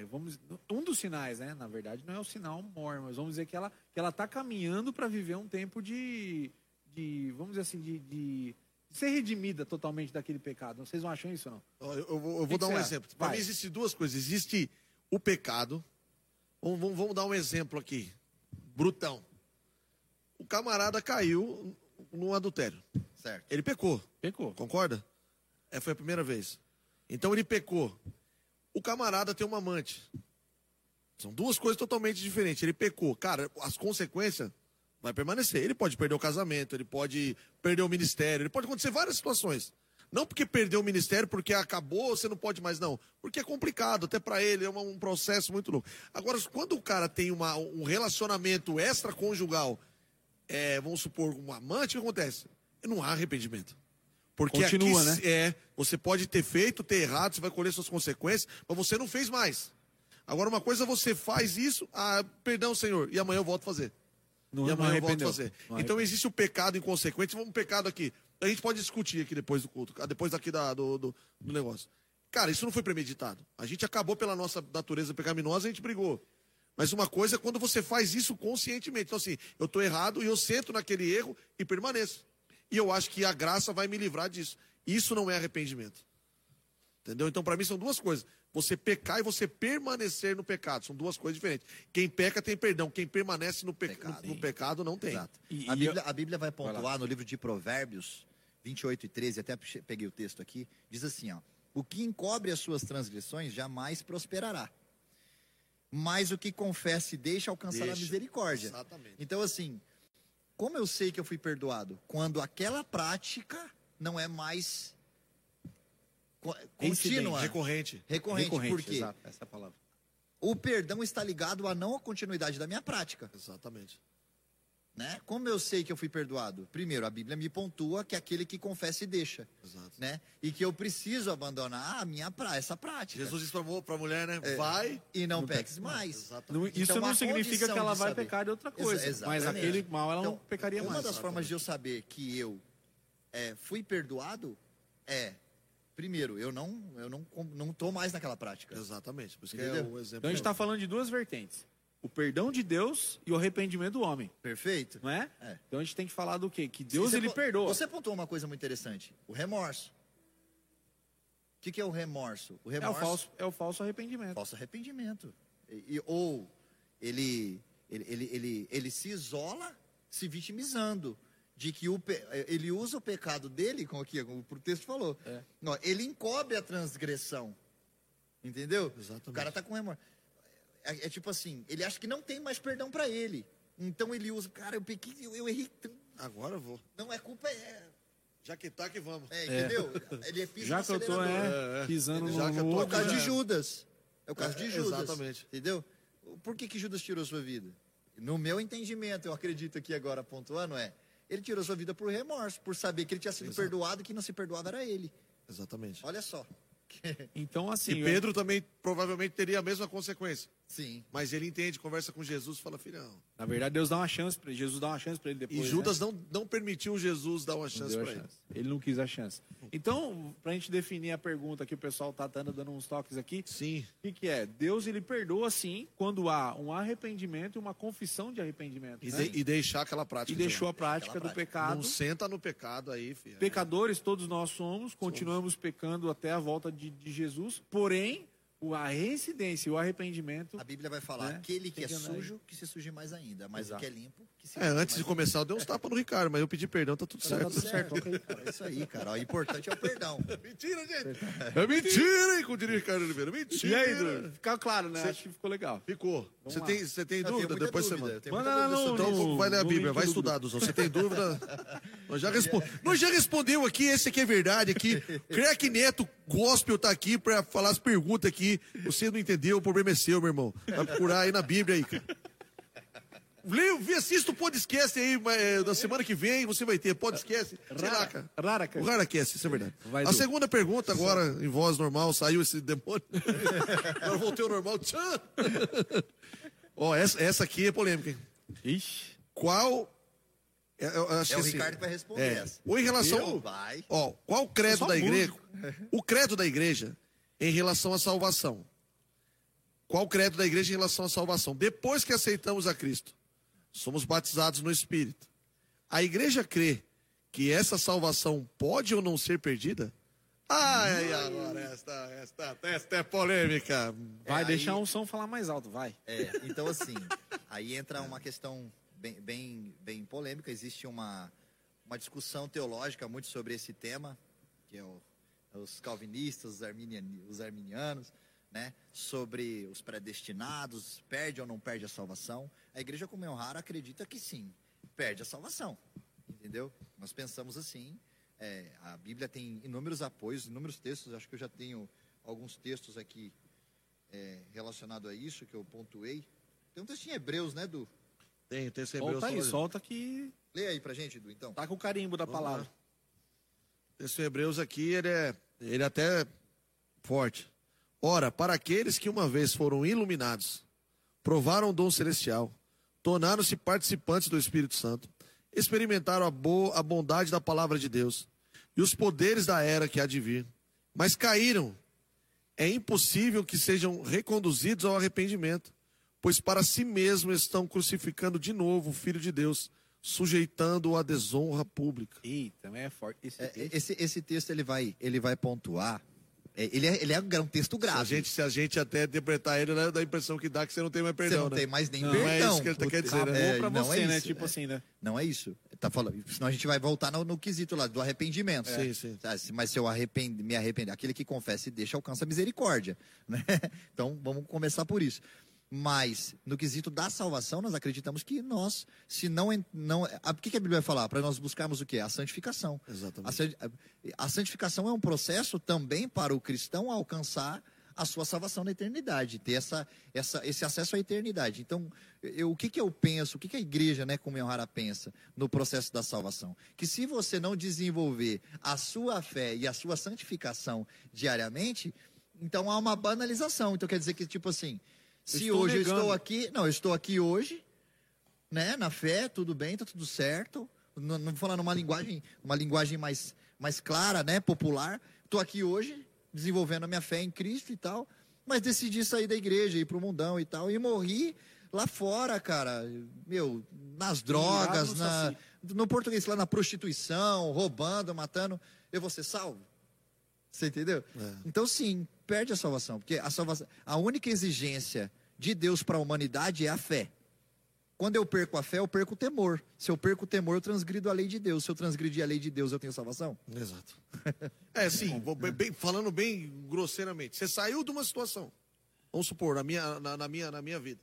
Vamos, um dos sinais, né? Na verdade, não é o sinal maior, mas vamos dizer que ela que ela está caminhando para viver um tempo de, de vamos dizer assim, de, de ser redimida totalmente daquele pecado. Vocês não acham isso não? Eu, eu vou, eu vou que dar que um exemplo. Para mim existem duas coisas. Existe o pecado Vamos, vamos, vamos dar um exemplo aqui. Brutão. O camarada caiu num adultério. Certo. Ele pecou. Pecou. Concorda? É, foi a primeira vez. Então ele pecou. O camarada tem uma amante. São duas coisas totalmente diferentes. Ele pecou. Cara, as consequências vai permanecer. Ele pode perder o casamento, ele pode perder o ministério, ele pode acontecer várias situações. Não porque perdeu o ministério, porque acabou, você não pode mais, não. Porque é complicado, até para ele, é um processo muito louco. Agora, quando o cara tem uma- um relacionamento extraconjugal, é, vamos supor, um amante, o que acontece? Não há arrependimento. Porque Continua, aqui, né? É, você pode ter feito, ter errado, você vai colher suas consequências, mas você não fez mais. Agora, uma coisa, você faz isso, ah, perdão, Senhor, e amanhã eu volto a fazer. Não, e não amanhã eu volto a fazer. Não Então existe o pecado inconsequente, vamos um pecado aqui. A gente pode discutir aqui depois do culto, depois aqui da- do, do, do negócio. Cara, isso não foi premeditado. A gente acabou pela nossa natureza pecaminosa, a gente brigou. Mas uma coisa é quando você faz isso conscientemente. Então, assim, eu estou errado e eu sento naquele erro e permaneço. E eu acho que a graça vai me livrar disso. Isso não é arrependimento. Entendeu? Então, para mim, são duas coisas. Você pecar e você permanecer no pecado. São duas coisas diferentes. Quem peca tem perdão. Quem permanece no, pe- Pecado. no, no pecado não tem. Exato. E- a, Bíblia, eu- a Bíblia vai pontuar no livro de Provérbios 28 e 13, até peguei o texto aqui, diz assim, ó: O que encobre as suas transgressões jamais prosperará. Mas o que confessa e deixa alcançará a misericórdia. Exatamente. Então assim, como eu sei que eu fui perdoado? Quando aquela prática não é mais co- contínua, Recorrente. recorrente, Recorrente, por quê? exato, essa é a palavra. O perdão está ligado à não continuidade da minha prática. Exatamente. Né? Como eu sei que eu fui perdoado? Primeiro, a Bíblia me pontua que é aquele que confessa e deixa, Exato. né? E que eu preciso abandonar a minha pra, essa prática. Jesus disse para a mulher, né? Vai. E não peques mais. Exatamente. Não- isso Então, não significa que ela vai saber. pecar de outra coisa. mas exatamente. aquele mal ela não Então, pecaria Uma mais. das formas de eu saber que eu é, fui perdoado é, primeiro, eu não eu não não tô mais naquela prática. Exatamente. Por isso que é o exemplo. Então a gente está falando de duas vertentes. O perdão de Deus e o arrependimento do homem, Perfeito? não é? É. Então a gente tem que falar do quê? Que Deus Você ele po- perdoa. Você pontuou uma coisa muito interessante, o remorso. O que, que é o remorso? O É o remorso falso, é o falso arrependimento. falso arrependimento. E, e- ou ele, ele, ele, ele, ele se isola se vitimizando de que o, pe- ele usa o pecado dele, como aqui como o texto falou. É. Não, ele encobre a transgressão. Entendeu? Exatamente. O cara tá com remorso. É, é tipo assim, ele acha que não tem mais perdão para ele. Então ele usa, cara, eu pequei, eu, eu errei tanto. Agora eu vou. Não é culpa, é, Já que tá que vamos. é, entendeu? Ele é piso Já que eu tô é, É, é. pisando Já no, eu tô É o caso de Judas. É o caso É, de Judas. exatamente. Entendeu? Por que, que Judas tirou sua vida? No meu entendimento, eu acredito aqui agora pontuando, é. Ele tirou sua vida por remorso, por saber que ele tinha sido Exato. perdoado e que não se perdoava era ele. Exatamente. Olha só. Então assim, E Pedro também provavelmente teria a mesma consequência. Sim. Mas ele entende, conversa com Jesus e fala, filhão. na verdade Deus dá uma chance para Jesus dá uma chance para ele depois. E né? Judas não, não permitiu Jesus dar uma chance a para ele. Ele não quis a chance. Então, pra gente definir a pergunta que o pessoal tá dando, uns toques aqui, Sim. o que, que é? Deus ele perdoa sim quando há um arrependimento e uma confissão de arrependimento. E, né? de- e deixar aquela prática. E de deixou a prática Aquela do prática. pecado. Não senta no pecado aí, filho. Pecadores todos nós somos, continuamos pecando até a volta de, de Jesus, porém, a reincidência e o arrependimento. A Bíblia vai falar: Né? aquele que é sujo, que se suje mais ainda. Mas Exato. o que é limpo, que se É, antes de começar, eu dei uns tapas no Ricardo, mas eu pedi perdão, tá tudo Tá certo. tudo certo, ainda. É isso aí, cara. O importante é o perdão. [LAUGHS] Mentira, gente. É mentira, hein, diria o Ricardo Oliveira. Mentira. E aí, Edu? Ficou claro, né? Cê- Acho que ficou legal. Ficou. Você tem, você tem dúvida? Depois dúvida, você manda. Manda sobre Então no- vai ler a Bíblia, vai estudar, Duzão. Você tem [LAUGHS] dúvida? Nós já, respo... Nós já respondeu aqui, esse aqui é verdade aqui. [LAUGHS] Crack Neto Gospel tá aqui pra falar as perguntas aqui. Você não entendeu, o problema é seu, meu irmão. Vai procurar aí na Bíblia aí, cara. Leia, vê, assista o podcast aí, mas, da semana que vem você vai ter podcast. Sei lá, cara. Rara, cara. O Raracast, isso é verdade. Vai, a segunda pergunta agora, em voz normal, saiu esse demônio. [LAUGHS] agora voltei ao normal. Tchan! Ó, essa, essa aqui é polêmica, hein? Ixi. Qual. é, eu acho É que o assim, Ricardo que vai responder é, essa. Ou em relação. Eu? Vai. Ó, qual o credo da igreja? O credo da igreja em relação à salvação. Qual o credo da igreja em relação à salvação? Depois que aceitamos a Cristo, somos batizados no Espírito. A igreja crê que essa salvação pode ou não ser perdida? Ai, agora esta, esta, esta é polêmica. Vai É, deixar aí- um som falar mais alto, vai. É, então assim, aí entra uma questão bem, bem, bem polêmica. Existe uma, uma discussão teológica muito sobre esse tema, que é o- os calvinistas, os, os arminianos, né? Sobre os predestinados, perde ou não perde a salvação. A igreja Comunhão Rara acredita que sim, perde a salvação, entendeu? Nós pensamos assim. é, a Bíblia tem inúmeros apoios, inúmeros textos. Acho que eu já tenho alguns textos aqui é, relacionado a isso que eu pontuei. Tem um texto em Hebreus, né, Du? Tem, tem esse Hebreus. Solta aí, solta que Lê aí pra gente, Edu, então. tá com o carimbo da Vamos palavra. lá. Esse Hebreus aqui, ele é, ele é até forte. Ora, para aqueles que uma vez foram iluminados, provaram o dom celestial, tornaram-se participantes do Espírito Santo, experimentaram a, boa, a bondade da palavra de Deus e os poderes da era que há de vir, mas caíram. É impossível que sejam reconduzidos ao arrependimento, pois para si mesmos estão crucificando de novo o Filho de Deus, sujeitando-o à desonra pública. Eita, é forte. Esse É, texto- esse, esse texto ele vai, ele vai pontuar. é, ele, é, ele é um texto Se a, grave. gente, se a gente até interpretar ele, né, dá a impressão que dá que você não tem mais Você perdão, não né? tem mais nem Não, perdão. é isso que ele tá- quer dizer, né? É, pra não você, é né? isso, Tipo é. assim, né? Não é isso. Tá falando, senão a gente vai voltar no, no quesito lá do arrependimento. Sim, sim. Ah, Mas se eu arrepend, me arrepender, aquele que confessa e deixa alcança a misericórdia. [LAUGHS] Né? Então vamos começar por isso. Mas no quesito da salvação, nós acreditamos que nós, se não. não a, o que, a Bíblia vai falar? Para nós buscarmos o quê? A santificação. Exatamente. A- a santificação é um processo também para o cristão alcançar a sua salvação na eternidade, ter essa, essa, esse acesso à eternidade. Então, eu, o que, que eu penso, o que, que a igreja, né, como Rara pensa no processo da salvação? Que se você não desenvolver a sua fé e a sua santificação diariamente, então há uma banalização. Então quer dizer que, tipo assim, se estou hoje eu negando. estou aqui, não, eu estou aqui hoje, né, na fé, tudo bem, tá tudo certo. Não, não falando uma linguagem, uma linguagem mais, mais clara, né, popular. Estou aqui hoje, desenvolvendo a minha fé em Cristo e tal, mas decidi sair da igreja, ir pro mundão e tal, e morri lá fora, cara. Meu, nas drogas, na, saci. no português, lá na prostituição, roubando, matando. Eu vou ser salvo? Você entendeu? Então, sim, perde a salvação. Porque a salvação, a única exigência de Deus para a humanidade é a fé. Quando eu perco a fé, eu perco o temor. Se eu perco o temor, eu transgrido a lei de Deus. Se eu transgredir a lei de Deus, eu tenho salvação? Exato. [LAUGHS] É, sim, bem- falando bem grosseiramente. Você saiu de uma situação, vamos supor, na minha, na, na minha, na minha vida.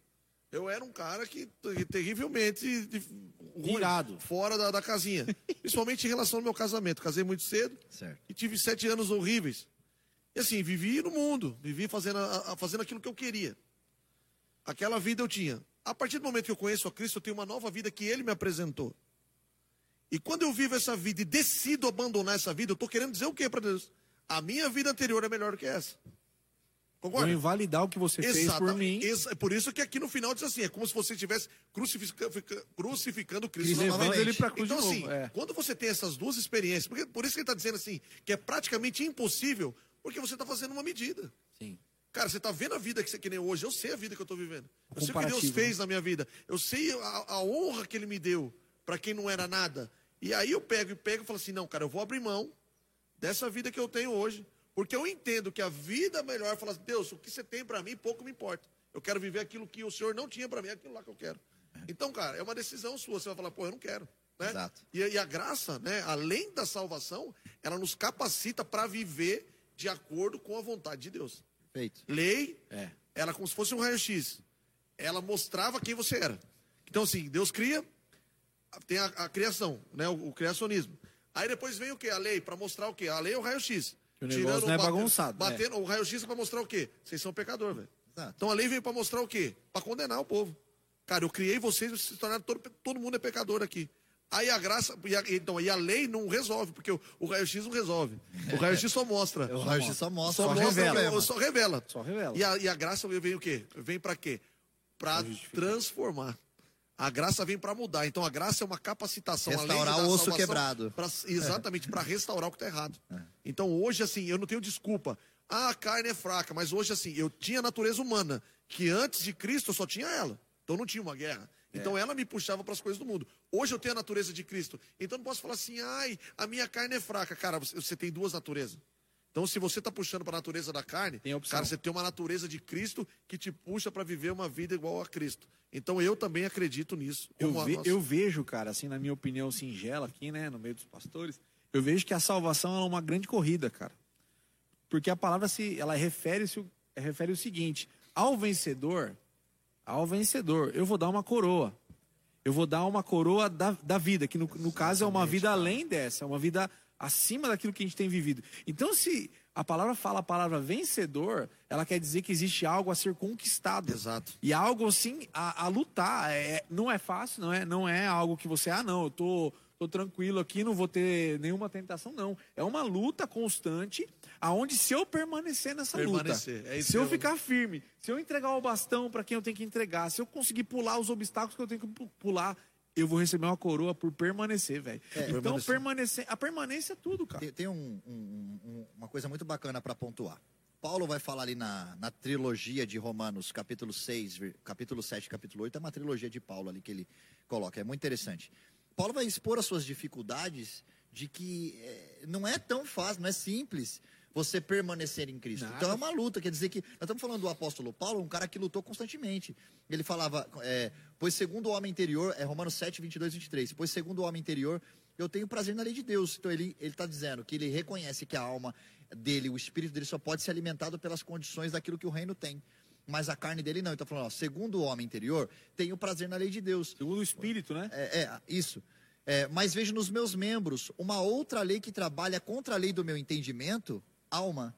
Eu era um cara que te- terrivelmente Virado. fora da, da casinha. [LAUGHS] Principalmente em relação ao meu casamento. Casei muito cedo Certo. e tive sete anos horríveis. E assim, vivi no mundo, vivi fazendo, a- fazendo aquilo que eu queria. Aquela vida eu tinha. A partir do momento que eu conheço a Cristo, eu tenho uma nova vida que Ele me apresentou. E quando eu vivo essa vida e decido abandonar essa vida, eu estou querendo dizer o quê para Deus? A minha vida anterior é melhor do que essa. Vou Concorda? invalidar o que você fez por Exatamente. mim. Exa- É por isso que aqui no final diz assim: é como se você estivesse crucifica- fica- crucificando Cristo Levando novamente. ele pra cruz Então, de assim, é. quando você tem essas duas experiências, porque, por isso que ele está dizendo assim, que é praticamente impossível, porque você está fazendo uma medida. Sim. Cara, você tá vendo a vida que você que nem hoje. Eu sei a vida que eu tô vivendo. Eu sei o que Deus Comparativo, fez na minha vida. Eu sei a, a honra que Ele me deu para quem não era nada. E aí eu pego e pego e falo assim: não, cara, eu vou abrir mão dessa vida que eu tenho hoje. Porque eu entendo que a vida melhor fala assim, Deus, o que você tem para mim pouco me importa. Eu quero viver aquilo que o Senhor não tinha para mim, é aquilo lá que eu quero. Então, cara, é uma decisão sua. Você vai falar, pô, eu não quero. Né? Exato. E, e a graça, né, além da salvação, ela nos capacita para viver de acordo com a vontade de Deus. Feito. Lei, É. ela como se fosse um raio-x. Ela mostrava quem você era. Então, assim, Deus cria, tem a, a criação, né? O, o criacionismo. Aí depois vem o quê? A lei, para mostrar o quê? A lei é o raio-x. O negócio não é bagunçado, né? Batendo, O raio-x é para mostrar o quê? Vocês são pecador, velho. Exato. Então a lei veio para mostrar o quê? Para condenar o povo. Cara, eu criei vocês, vocês se tornaram todo, todo mundo é pecador aqui. Aí a graça, e a, então, e a lei não resolve, porque o, o raio-x não resolve. O raio-x só mostra. [LAUGHS] O raio só mostra, Só, só, mostra, revela. só revela. Só revela. E a, e a graça vem o quê? Vem para quê? Para transformar. A graça vem para mudar. Então a graça é uma capacitação. Restaurar o a osso quebrado. pra- exatamente, para restaurar o que está errado. Então hoje, assim, eu não tenho desculpa. Ah, a carne é fraca, mas hoje, assim, eu tinha natureza humana, que antes de Cristo eu só tinha ela. Então não tinha uma guerra. Então ela me puxava para as coisas do mundo. Hoje eu tenho a natureza de Cristo. Então não posso falar assim, ai, a minha carne é fraca. Cara, você, você tem duas naturezas. Então, se você está puxando para a natureza da carne, cara, você tem uma natureza de Cristo que te puxa para viver uma vida igual a Cristo. Então, eu também acredito nisso. Eu, ve- nossa- eu vejo, cara, assim, na minha opinião singela aqui, né, no meio dos pastores, eu vejo que a salvação é uma grande corrida, cara. Porque a palavra se, ela refere-se, o- refere o seguinte: ao vencedor, ao vencedor, eu vou dar uma coroa. Eu vou dar uma coroa da, da vida, que no, no caso é uma vida além dessa, é uma vida acima daquilo que a gente tem vivido. Então, se a palavra fala a palavra vencedor, ela quer dizer que existe algo a ser conquistado. Exato. E algo assim a, a lutar. É, não é fácil, não é, não é algo que você, ah, não, eu tô, tô tranquilo aqui, não vou ter nenhuma tentação, não. É uma luta constante, aonde se eu permanecer nessa Permanecer, luta, é se eu ficar firme, se eu entregar o bastão para quem eu tenho que entregar, se eu conseguir pular os obstáculos que eu tenho que pu- pular, eu vou receber uma coroa por permanecer, velho. então, permanecer. a permanência é tudo, cara. Tem, tem um- um- um- uma coisa muito bacana para pontuar. Paulo vai falar ali na, na trilogia de Romanos, capítulo 6, ver- capítulo 7 e capítulo 8, é uma trilogia de Paulo ali que ele coloca, é muito interessante. Paulo vai expor as suas dificuldades de que eh, não é tão fácil, não é simples você permanecer em Cristo. Nada. Então é uma luta, quer dizer que nós estamos falando do apóstolo Paulo, um cara que lutou constantemente. Ele falava, é, pois segundo o homem interior, é Romanos 7, 22 e 23, pois segundo o homem interior, eu tenho prazer na lei de Deus. Então ele está dizendo que ele reconhece que a alma dele, o espírito dele só pode ser alimentado pelas condições daquilo que o reino tem. Mas a carne dele não. Então falando, ó, segundo o homem interior, tenho prazer na lei de Deus. Segundo o Espírito, né? É, é, isso. É, mas vejo nos meus membros uma outra lei que trabalha contra a lei do meu entendimento, alma,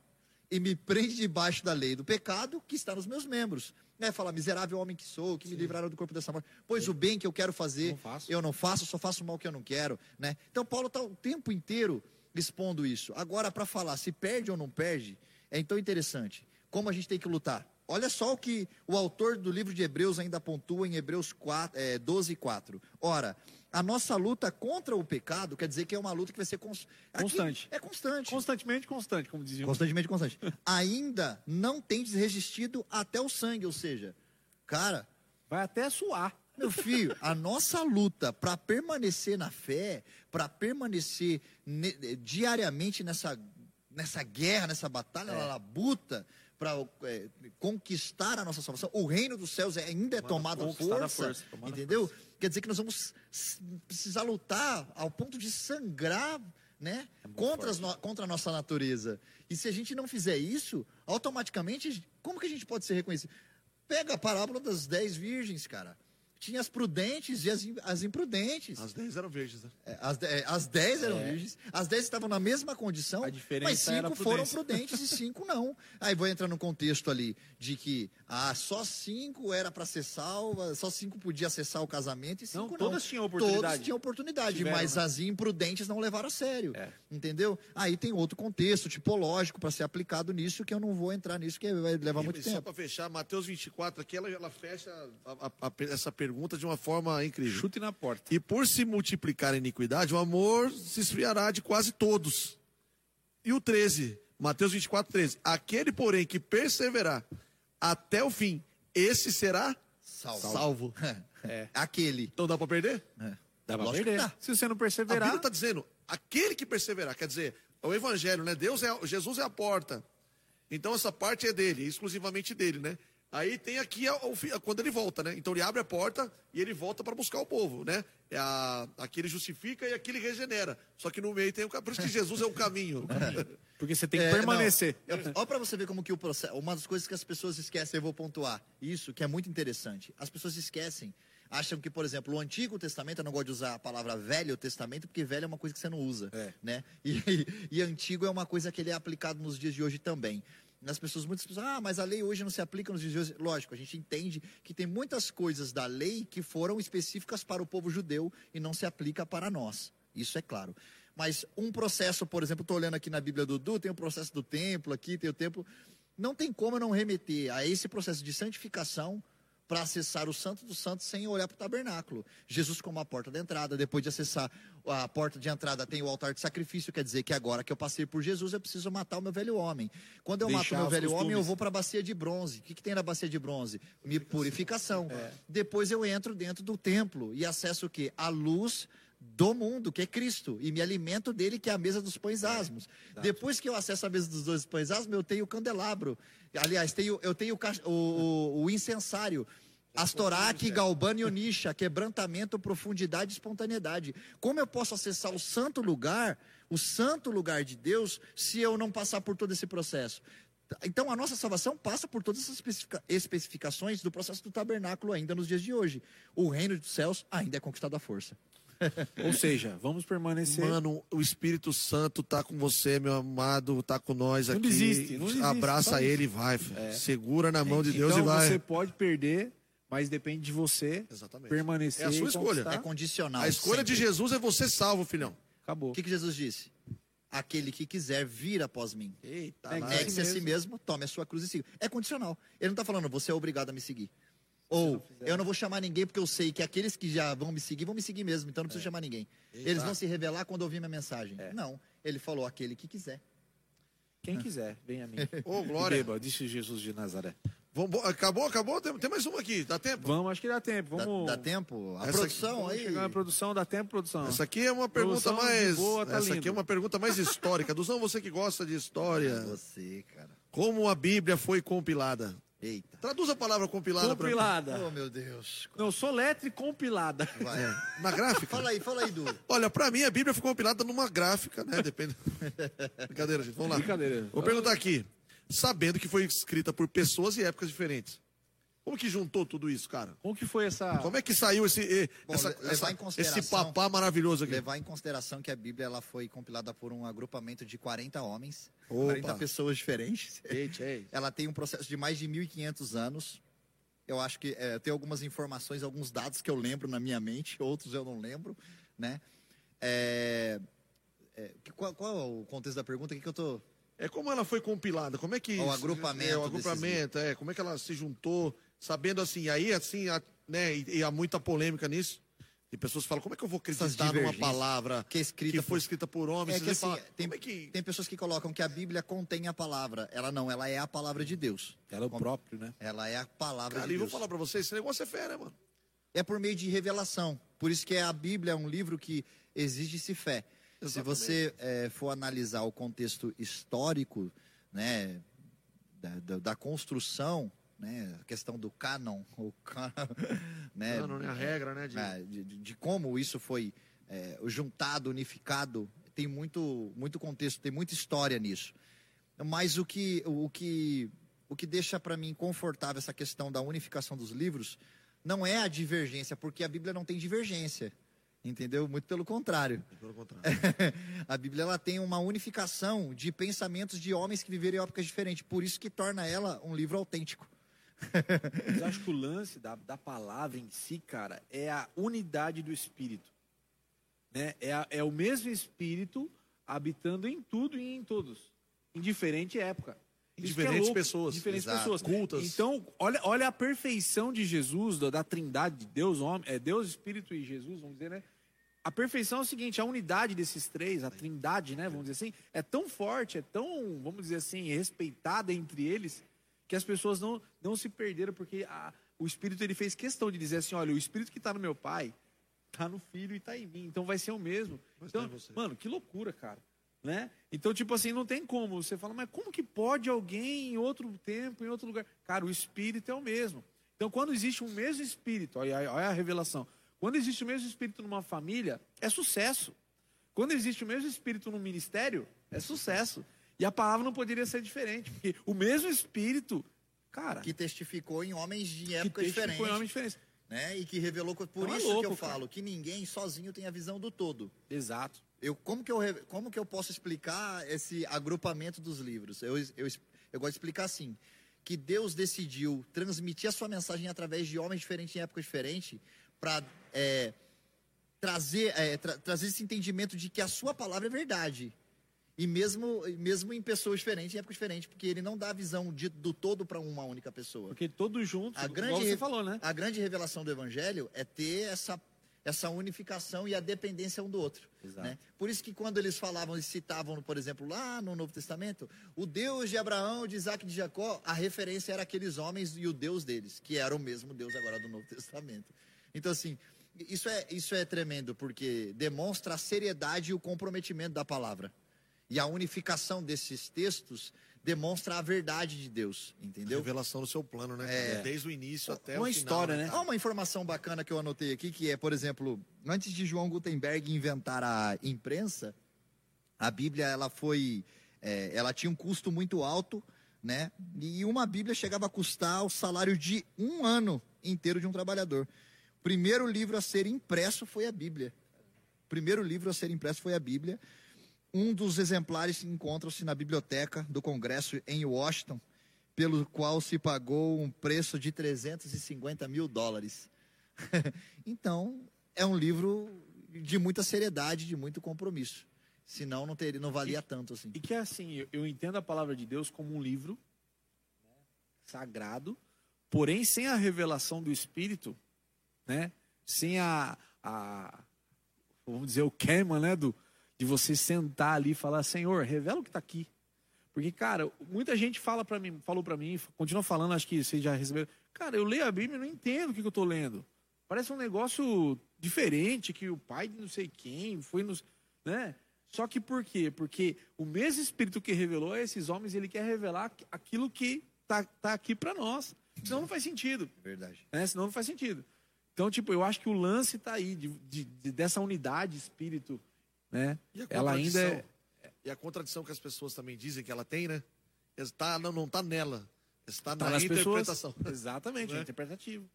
e me prende debaixo da lei do pecado que está nos meus membros. É, fala, miserável homem que sou, que me livraram do corpo dessa morte. Pois o bem que eu quero fazer, Não faço. eu não faço, só faço o mal que eu não quero. Né? Então, Paulo está o tempo inteiro expondo isso. Agora, para falar se perde ou não perde, é então interessante. Como a gente tem que lutar? Olha só o que o autor do livro de Hebreus ainda pontua em Hebreus 4, é, 12, 4. Ora, a nossa luta contra o pecado quer dizer que é uma luta que vai ser cons- aqui Constante. É constante. Constantemente constante, como diziam. Constantemente constante. Ainda não tendes resistido até o sangue, ou seja, cara, Vai até suar. meu filho, a nossa luta para permanecer na fé, para permanecer ne- diariamente nessa, nessa guerra, nessa batalha, na labuta, para conquistar a nossa salvação, o reino dos céus é- ainda é tomado à força, força, tomado à entendeu? Quer dizer que nós vamos precisar lutar ao ponto de sangrar, né? contra, as no- contra a nossa natureza. E se a gente não fizer isso, automaticamente, como que a gente pode ser reconhecido? Pega a parábola das dez virgens, cara. Tinha as prudentes e as, as imprudentes. As 10 eram verdes, né? É, As, é, as dez eram virgens, as dez estavam na mesma condição, A diferença mas era a cinco foram prudência. [LAUGHS] prudentes e cinco não. Aí vou entrar no contexto ali de que ah, só cinco era para ser salva, só cinco podia acessar o casamento e Não, cinco não. todas tinham oportunidade. Todas tinham oportunidade, Tiveram, mas né? as imprudentes não levaram a sério. É. Entendeu? Aí tem outro contexto tipológico para ser aplicado nisso, que eu não vou entrar nisso, que vai levar muito E só tempo. para fechar, Mateus 24, aqui ela, ela fecha a- a- a- essa pergunta de uma forma incrível. Chute na porta. E por se multiplicar a iniquidade, o amor se esfriará de quase todos. E o 13, Mateus 24, 13. Aquele, porém, que perseverar até o fim, esse será Salvo. salvo. [LAUGHS] É. Aquele. Então dá para perder? Dá pra Lógico que perder. dá. Se você não A perseverar, Bíblia está dizendo, aquele que perseverar, quer dizer, é o evangelho, né? Deus é, Jesus é a porta. Então essa parte é dele, exclusivamente dele, né? Aí tem aqui a- fi- quando ele volta, né? Então ele abre a porta e ele volta para buscar o povo, né? É a, aqui ele justifica e aqui ele regenera. Só que no meio tem o por isso que Jesus é o caminho. [LAUGHS] porque você tem que É, permanecer. não. Eu- Olha para você ver como que o processo. Uma das coisas que as pessoas esquecem, eu vou pontuar. Isso que é muito interessante. As pessoas esquecem. Acham que, por exemplo, o Antigo Testamento, eu não gosto de usar a palavra Velho Testamento, porque velho é uma coisa que você não usa. É. Né? E, [LAUGHS] e antigo é uma coisa que ele é aplicado nos dias de hoje também. As pessoas, muitas pessoas, ah, mas a lei hoje não se aplica nos hoje. Lógico, a gente entende que tem muitas coisas da lei que foram específicas para o povo judeu e não se aplica para nós. Isso é claro. Mas um processo, por exemplo, estou olhando aqui na Bíblia do Du, tem o processo do templo aqui, tem o templo. Não tem como eu não remeter a esse processo de santificação para acessar o Santo dos Santos sem olhar para o tabernáculo. Jesus como a porta da entrada, depois de acessar a porta de entrada tem o altar de sacrifício, quer dizer que agora que eu passei por Jesus, eu preciso matar o meu velho homem. Quando eu mato Deixar o meu velho homem, eu costumes. vou para a bacia de bronze. O que, que tem na bacia de bronze? Me purificação. É. Depois eu entro dentro do templo e acesso o quê? A luz do mundo, que é Cristo, e me alimento dele, que é a mesa dos pães asmos. Depois que eu acesso a mesa dos dois pães asmos, eu tenho o candelabro. Aliás, tenho, eu tenho o, o, o, incensário. Astoraque, Galbano e Onisha, quebrantamento, profundidade e espontaneidade. Como eu posso acessar o santo lugar, o santo lugar de Deus, se eu não passar por todo esse processo? Então, a nossa salvação passa por todas essas especifica- especificações do processo do tabernáculo ainda nos dias de hoje. O reino dos céus ainda é conquistado à força. [LAUGHS] Ou seja, vamos permanecer. Mano, o Espírito Santo tá com você, meu amado, tá com nós Não aqui. desiste, não desiste, Abraça só ele e vai. filho. Segura na mão de Deus então e vai. você pode perder, mas depende de você Exatamente. permanecer. É a sua escolha. É condicional. A escolha de sempre. Jesus é você salvo, filhão. Acabou. O que, que Jesus disse? Aquele que quiser vir após mim. Eita, É, lá. é Negue-se a si mesmo. mesmo, tome a sua cruz e siga. É condicional. Ele não está falando, você é obrigado a me seguir. Ou, eu não vou chamar ninguém porque eu sei que aqueles que já vão me seguir, vão me seguir mesmo, então não preciso chamar ninguém. Eles vão se revelar quando ouvir minha mensagem. Não, ele falou, aquele que quiser. Quem quiser, vem a mim. [LAUGHS] Ô, glória. Beba, disse Jesus de Nazaré. Vamos- acabou, acabou? Tem, tem mais uma aqui, dá tempo? Vamos, acho que dá tempo. Dá, Vamos. dá tempo? A Essa- produção Vamos aí. chegar na produção, dá tempo, produção. Essa aqui é uma pergunta Produção mais. boa, tá essa aqui lindo. é uma pergunta mais histórica. Duzão, você que gosta de história. Você, cara. Como a Bíblia foi compilada? Eita. Traduz a palavra compilada pra Compilada. Oh, meu Deus. Não, soletre compilada. Vai. mim. Na gráfica? Fala aí, fala aí, Du. Olha, pra mim a Bíblia foi compilada numa gráfica, né? Depende. [LAUGHS] Brincadeira, gente. Vamos lá. Brincadeira. Vou perguntar aqui. Sabendo que foi escrita por pessoas e épocas diferentes. Como que juntou tudo isso, cara? Como que foi essa. Como é que saiu esse, Bom, essa- essa- esse papá maravilhoso aqui? Levar em consideração que a Bíblia ela foi compilada por um agrupamento de 40 homens, Opa. 40 pessoas diferentes. Eita. [LAUGHS] Ela tem um processo de mais de 1.500 anos. Eu acho que é, tem algumas informações, alguns dados que eu lembro na minha mente, outros eu não lembro, né? É, é, qual, qual é o contexto da pergunta? O que, que eu tô... É como ela foi compilada, como é que... O agrupamento É, o desses agrupamento, é, como é que ela se juntou, sabendo assim, aí assim, a- né, e, e há muita polêmica nisso. E pessoas falam, como é que eu vou acreditar numa palavra que é escrita que foi por- escrita por homens? É que assim, fala, tem, como é que... tem pessoas que colocam que a Bíblia contém a palavra. Ela não, ela é a palavra de Deus. Ela é o próprio, né? Ela é a palavra Cara, de e vou Deus. falar pra vocês, esse negócio é fé, né, mano? é por meio de revelação. Por isso que a Bíblia é um livro que exige-se fé. Se Exatamente. você eh, for analisar o contexto histórico, né, da, da- da construção, [LAUGHS] né, a questão do cânon, o ca- né, Não, não é a regra, né? de- é, de, de- de como isso foi é, juntado, unificado, tem muito, muito contexto, tem muita história nisso. Mas o que, o que, o que deixa para mim confortável essa questão da unificação dos livros não é a divergência, porque a Bíblia não tem divergência, entendeu? Muito pelo contrário. Pelo contrário. [LAUGHS] a Bíblia ela tem uma unificação de pensamentos de homens que viveram em épocas diferentes, por isso que torna ela um livro autêntico. Mas acho que o lance da, da palavra em si, cara, é a unidade do Espírito. Né? É, a- é o mesmo Espírito habitando em tudo e em todos. Em diferente época. Em é diferentes louco, pessoas. Diferentes Exato. pessoas. Cultas. Então, olha, olha a perfeição de Jesus, da, da trindade de Deus, homem, é Deus, Espírito e Jesus, vamos dizer, né? A perfeição é o seguinte, a unidade desses três, a trindade, né, vamos dizer assim, é tão forte, é tão, vamos dizer assim, respeitada entre eles, que as pessoas não, não se perderam, porque a- o Espírito ele fez questão de dizer assim, olha, o Espírito que está no meu Pai, está no Filho e está em mim, então vai ser o mesmo. Vai Então, mano, que loucura, cara. Né? Então, tipo assim, não tem como. Você fala, mas como que pode alguém em outro tempo, em outro lugar? Cara, o Espírito é o mesmo. Então, quando existe um mesmo Espírito, olha, olha a revelação. Quando existe o mesmo Espírito numa família, é sucesso. Quando existe o mesmo Espírito no ministério, é sucesso. E a palavra não poderia ser diferente, porque o mesmo Espírito, cara, Que testificou em homens de épocas testificou em homens diferentes. né? E que revelou por Então é isso louco, que eu cara. falo que ninguém sozinho tem a visão do todo. Exato. Eu como que eu como que eu posso explicar esse agrupamento dos livros? Eu, eu, eu gosto de explicar assim, que Deus decidiu transmitir a sua mensagem através de homens diferentes em épocas diferentes para trazer é, tra- trazer esse entendimento de que a sua palavra é verdade. E mesmo, mesmo em pessoas diferentes, em épocas diferentes, porque ele não dá a visão de- do todo para uma única pessoa. Porque todos juntos, A grande, você falou, né? a grande revelação do evangelho é ter essa, essa unificação e a dependência um do outro. Exato. Né? Por isso que quando eles falavam e citavam, por exemplo, lá no Novo Testamento, o Deus de Abraão, de Isaac e de Jacó, a referência era aqueles homens e o Deus deles, que era o mesmo Deus agora do Novo Testamento. Então, assim, Isso é, isso é tremendo, porque demonstra a seriedade e o comprometimento da palavra. E a unificação desses textos demonstra a verdade de Deus, entendeu? Revelação do seu plano, né? É. Desde o início até Uma o final. história, né? Há uma informação bacana que eu anotei aqui, que é, por exemplo, antes de João Gutenberg inventar a imprensa, a Bíblia ela foi, é, ela tinha um custo muito alto, né? E uma Bíblia chegava a custar o salário de um ano inteiro de um trabalhador. O primeiro livro a ser impresso foi a Bíblia. O primeiro livro a ser impresso foi a Bíblia. Um dos exemplares encontra-se na biblioteca do Congresso em Washington, pelo qual se pagou um preço de 350 mil dólares. [LAUGHS] então, é um livro de muita seriedade, de muito compromisso. Senão, não, teria, não valia tanto assim. E que é assim, eu, eu entendo a palavra de Deus como um livro né, sagrado, porém sem a revelação do Espírito, né? Sem a, a vamos dizer o queima, né, do de você sentar ali e falar, Senhor, revela o que está aqui. Porque, cara, muita gente fala para mim, falou para mim, continua falando, acho que vocês já receberam. Cara, eu leio a Bíblia e não entendo o que, que eu estou lendo. Parece um negócio diferente que o pai de não sei quem foi nos, né? Só que por quê? Porque o mesmo Espírito que revelou a esses homens, ele quer revelar aquilo que tá, tá aqui para nós. Senão não faz sentido. Verdade. Né? Senão não faz sentido. Então, tipo, eu acho que o lance está aí, de, de- de- dessa unidade espírito, né? E a Ela ainda é. contradição? E a contradição que as pessoas também dizem que ela tem, né? Está, não, não está nela. Está Tá na pessoas. interpretação. [LAUGHS] Exatamente, Né? é interpretativo.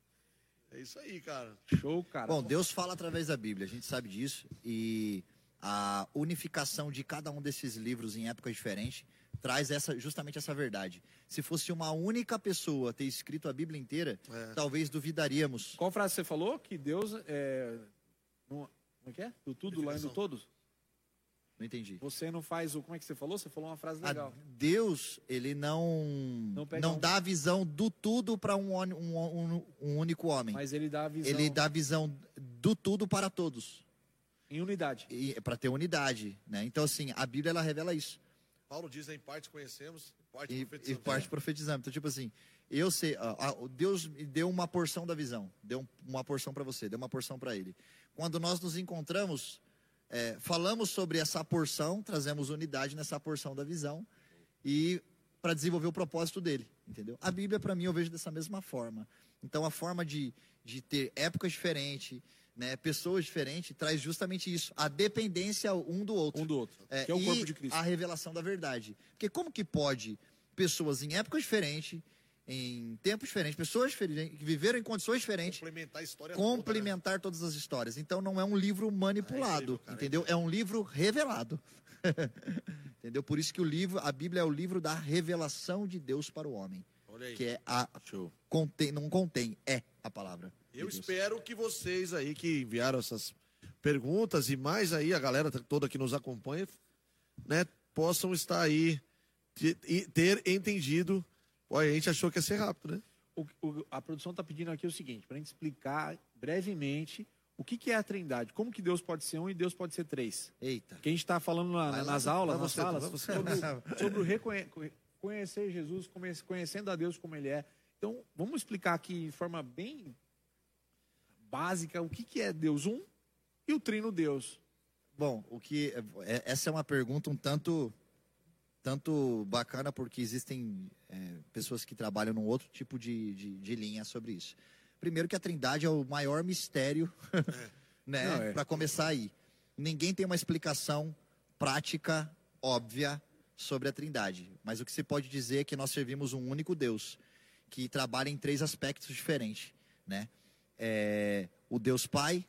É isso aí, cara. Show, cara. Bom, Deus fala através da Bíblia, a gente sabe disso. E a unificação de cada um desses livros em épocas diferentes traz essa, justamente essa verdade. Se fosse uma única pessoa ter escrito a Bíblia inteira, É. talvez duvidaríamos. Qual frase você falou? Que Deus é. Não, como é que é? Do tudo lá e do todos? Não entendi. Você não faz o. Como é que você falou? Você falou uma frase A legal. Deus, ele não Não não, um- dá a visão do tudo para um, um- um- um único homem. Mas ele dá a visão Ele dá a visão do tudo para todos, em unidade. para ter unidade, né? Então assim, a Bíblia ela revela isso. Paulo diz, em parte conhecemos, em parte e, e profetizamos. parte profetizando. Então, tipo assim, eu sei, o Deus me deu uma porção da visão, deu um- uma porção para você, deu uma porção para ele. Quando nós nos encontramos, é, falamos sobre essa porção, trazemos unidade nessa porção da visão e para desenvolver o propósito dele, entendeu? A Bíblia para mim eu vejo dessa mesma forma. Então a forma de, de ter épocas diferentes, né, pessoas diferentes, traz justamente isso, a dependência um do outro. Um do outro. É, que é o corpo de Cristo. a revelação da verdade. Porque como que pode pessoas em épocas diferentes, em tempos diferentes, pessoas diferentes, que viveram em condições diferentes, Complementar a história toda, né? complementar todas as histórias. Então não é um livro manipulado, É incrível, cara, é entendeu? É um livro revelado. [LAUGHS] entendeu? Por isso que o livro, a Bíblia é o livro da revelação de Deus para o homem, Olha aí. que é a Show. contém, não contém, é a palavra. de Eu Deus. espero que vocês aí que enviaram essas perguntas e mais aí a galera toda que nos acompanha, né, possam estar aí te- e ter entendido. Olha, a gente achou que ia ser rápido, né? O- o- a produção está pedindo aqui o seguinte, para a gente explicar brevemente o que, que é a trindade. Como que Deus pode ser um e Deus pode ser três. Eita. Que a gente está falando na- lá, nas aulas, nas você, salas, sobre, o- [LAUGHS] sobre reconhe- conhecer Jesus, conhe- conhecendo a Deus como Ele é. Então, vamos explicar aqui de forma bem básica o que, que é Deus um e o trino Deus. Bom, o que é- essa é uma pergunta um tanto tanto bacana porque existem é, pessoas que trabalham num outro tipo de, de, de linha sobre isso. Primeiro que a Trindade é o maior mistério, [LAUGHS] né? É. Para começar aí, ninguém tem uma explicação prática óbvia sobre a Trindade, mas o que se pode dizer é que nós servimos um único Deus que trabalha em três aspectos diferentes, né? É, o Deus Pai,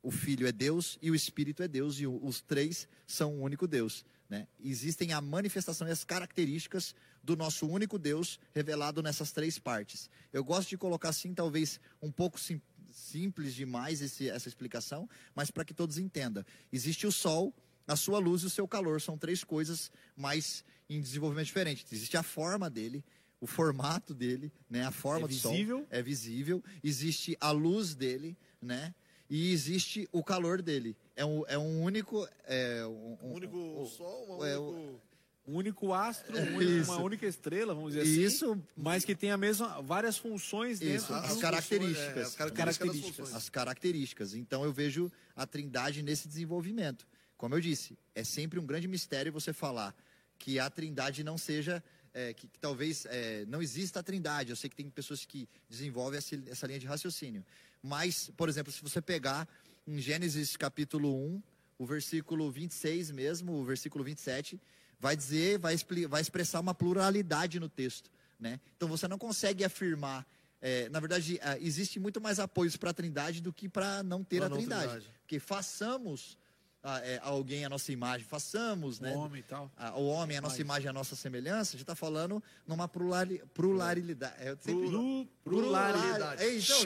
o Filho é Deus e o Espírito é Deus, e os três são um único Deus. Né? Existem a manifestação e as características do nosso único Deus revelado nessas três partes. Eu gosto de colocar assim, talvez um pouco sim- simples demais esse- essa explicação, mas para que todos entendam. Existe o Sol, a sua luz e o seu calor, são três coisas, mas em desenvolvimento diferente. Existe a forma dele, o formato dele, né? a forma É do Sol visível? é visível, existe a luz dele, né? E existe o calor dele. É um, é um único. É um, Um único um- sol, um é, único... um único astro, um Isso. uma única estrela, vamos dizer assim. Isso, Mas que tem a mesma, várias funções dentro Isso, de as um- características. É, as características, as características. Então eu vejo a Trindade nesse desenvolvimento. Como eu disse, é sempre um grande mistério você falar que a Trindade não seja é, que, que talvez é, não exista a Trindade. Eu sei que tem pessoas que desenvolvem essa, essa linha de raciocínio. Mas, por exemplo, se você pegar em Gênesis capítulo 1, o versículo 26 mesmo, o versículo 27, vai dizer, vai, vai expressar uma pluralidade no texto. Né? Então você não consegue afirmar. é, na verdade, ah, existe muito mais apoios para a Trindade do que para não ter Pra a não Trindade. Trindade. Porque façamos ah, é, alguém a nossa imagem, façamos, né? O homem e tal. a- o homem, a nossa Imagem. imagem, a nossa semelhança, a gente está falando numa plurali- pluralidade. É, sempre- Plu- pluralidade. É, então,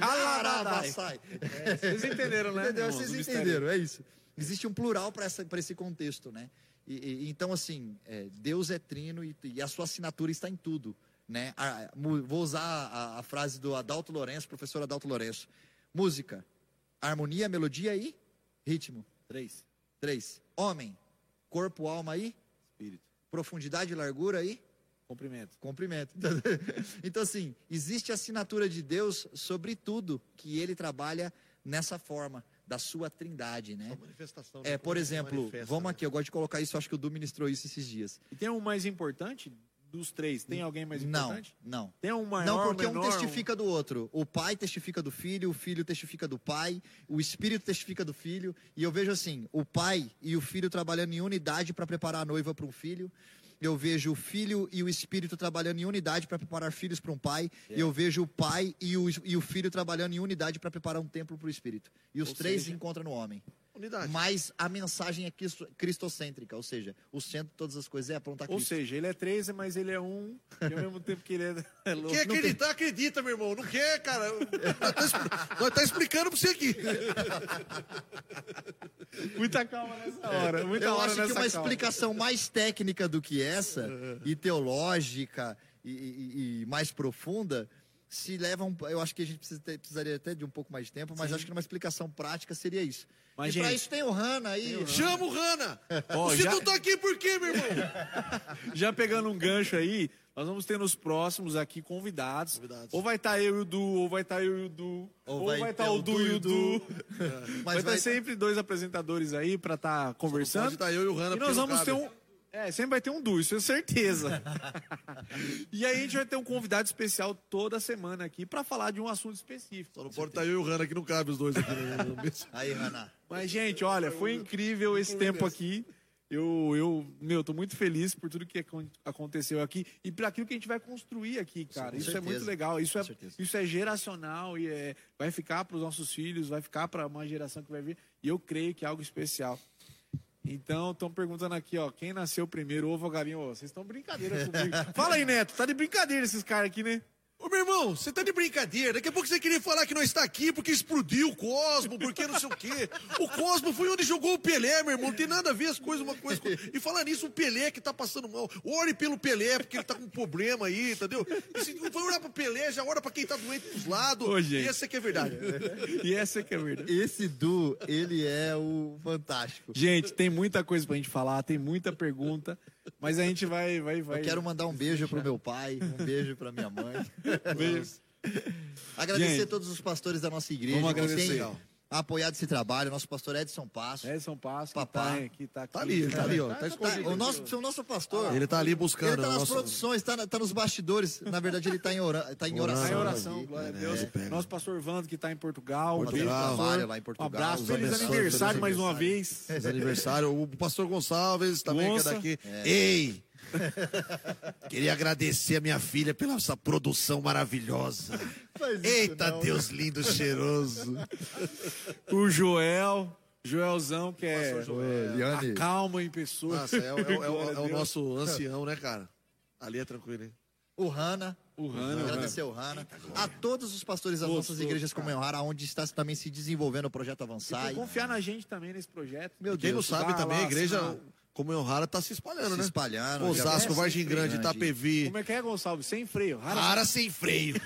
sai. Vocês entenderam, né? Entendeu? Vocês entenderam, é isso. Existe um plural para esse contexto, né? E, e- então, assim, é, Deus é trino e, e a sua assinatura está em tudo, né? A- vou usar a, a frase do Adalto Lourenço, professor Adalto Lourenço. Música, harmonia, melodia e ritmo. Três. Homem, corpo, alma e Espírito. profundidade, largura e Cumprimento. Comprimento. [LAUGHS] Então, assim, existe a assinatura de Deus sobre tudo que ele trabalha nessa forma, da sua trindade, né? Manifestação, né? É, por exemplo, vamos né? aqui, eu gosto de colocar isso, acho que o Du ministrou isso esses dias. E tem um mais importante dos três? Tem alguém mais Não, importante? não. Tem um maior, Não, porque menor, um testifica do outro. O pai testifica do filho, o filho testifica do pai, o espírito testifica do filho. E eu vejo assim: o pai e o filho trabalhando em unidade para preparar a noiva para um filho. Eu vejo o filho e o espírito trabalhando em unidade para preparar filhos para um pai. E eu vejo o pai e o, e o filho trabalhando em unidade para preparar um templo para o espírito. E os Ou três seja- se encontram no homem. Unidade. Mas a mensagem é cristo- cristocêntrica, ou seja, o centro de todas as coisas é apontar Ou Cristo. seja, ele é três, mas ele é um. E ao mesmo tempo que ele é, [LAUGHS] é louco. Quer acreditar, acredita, meu irmão. Não quer, cara. Nós tá, tá explicando pra você aqui. [LAUGHS] Muita calma nessa hora. Muita Eu hora acho que uma calma. explicação mais técnica do que essa, e teológica, e, e- e mais profunda, se leva um, Eu acho que a gente precisa ter- precisaria até de um pouco mais de tempo, mas acho que uma explicação prática seria isso. Mas, e pra gente- isso tem o Hanna aí. Chama o Hanna. Você já- não tá aqui por quê, meu irmão? [LAUGHS] Já pegando um gancho aí, nós vamos ter nos próximos aqui convidados. Convidados. Ou vai estar eu e o Du, ou vai estar eu e o Du, Ou ou, vai estar o o Du e o o Du. [LAUGHS] Mas Vai vai- ter sempre dois apresentadores aí pra estar conversando. Pode estar eu e o Hanna. E nós vamos ter um. É, sempre vai ter um Du, isso é certeza. [LAUGHS] e aí a gente vai ter um convidado especial toda semana aqui pra falar de um assunto específico. Só não pode estar eu e o Hanna que não cabe os dois aqui. Né? Aí, Hanna. Mas, gente, olha, foi incrível esse tempo aqui. Eu, eu, meu, tô muito feliz por tudo que acon- aconteceu aqui e por aquilo que a gente vai construir aqui, cara. com Isso é certeza. muito legal. Isso é, isso é geracional e é, vai ficar para os nossos filhos, vai ficar para uma geração que vai vir. E eu creio que é algo especial. Então, estão perguntando aqui, ó, quem nasceu primeiro, ovo ou galinha? Ô, vocês estão brincadeira comigo. Fala aí, Neto, tá de brincadeira esses caras aqui, né? Ô, meu irmão, você tá de brincadeira. Daqui a pouco você queria falar que nós está aqui porque explodiu o Cosmo, porque não sei o quê. O Cosmo foi onde jogou o Pelé, meu irmão. Não tem nada a ver as coisas uma coisa com... E falar nisso, o Pelé que tá passando mal. Ore pelo Pelé, porque ele tá com um problema aí, entendeu? E se não for orar pro Pelé, já ora pra quem tá doente dos lados. Ô, gente. E essa que é verdade. E essa que é a verdade. Esse Du, ele é o fantástico. Gente, tem muita coisa pra gente falar, tem muita pergunta, mas a gente vai, vai, vai. Eu quero mandar um beijo pro meu pai, um beijo pra minha mãe. [LAUGHS] Beijo. Agradecer Gente, a todos os pastores da nossa igreja vamos agradecer. Têm apoiado esse trabalho. Nosso pastor Edson Passo. Edson Passo, que Papá. tá aqui, tá aqui. Tá ali, tá ali, ó. Tá Tá, escondido. o, nosso, o nosso pastor. Ele tá ali Ele buscando. tá nas nosso- produções, tá, na- tá nos bastidores. Na verdade, ele tá em, ora, tá em Orando. Tá oração. em oração, glória a É, Deus. é. Nosso pastor Vando, que tá em Portugal. Um beijo, Portugal. lá em Um Portugal. abraço, Os feliz aniversário feliz mais uma aniversário. vez. Feliz aniversário. O pastor Gonçalves também que é daqui. Ei! [LAUGHS] Queria agradecer a minha filha pela essa produção maravilhosa. Eita, não. Deus lindo, cheiroso. O Joel, Joelzão, que é Pastor Ô, a Liane, calma em pessoa. Nossa, é, o- é é é o, a Deus. nosso ancião, né, cara? Ali é tranquilo, hein? o Hanna. O Hanna, Agradecer o Hanna. A todos os pastores das nossas igrejas cara. comunhão rara, onde está também se desenvolvendo o projeto E Avançar. por confiar na gente também nesse projeto. Meu Quem não Deus, sabe também, lá, a igreja. Comunhão Rara tá se espalhando, se né? espalhando. Osasco, já- Vargem Grande, grande. Itapevi. Como é que é, Gonçalves? Sem freio. Rara- Rara sem freio. [LAUGHS]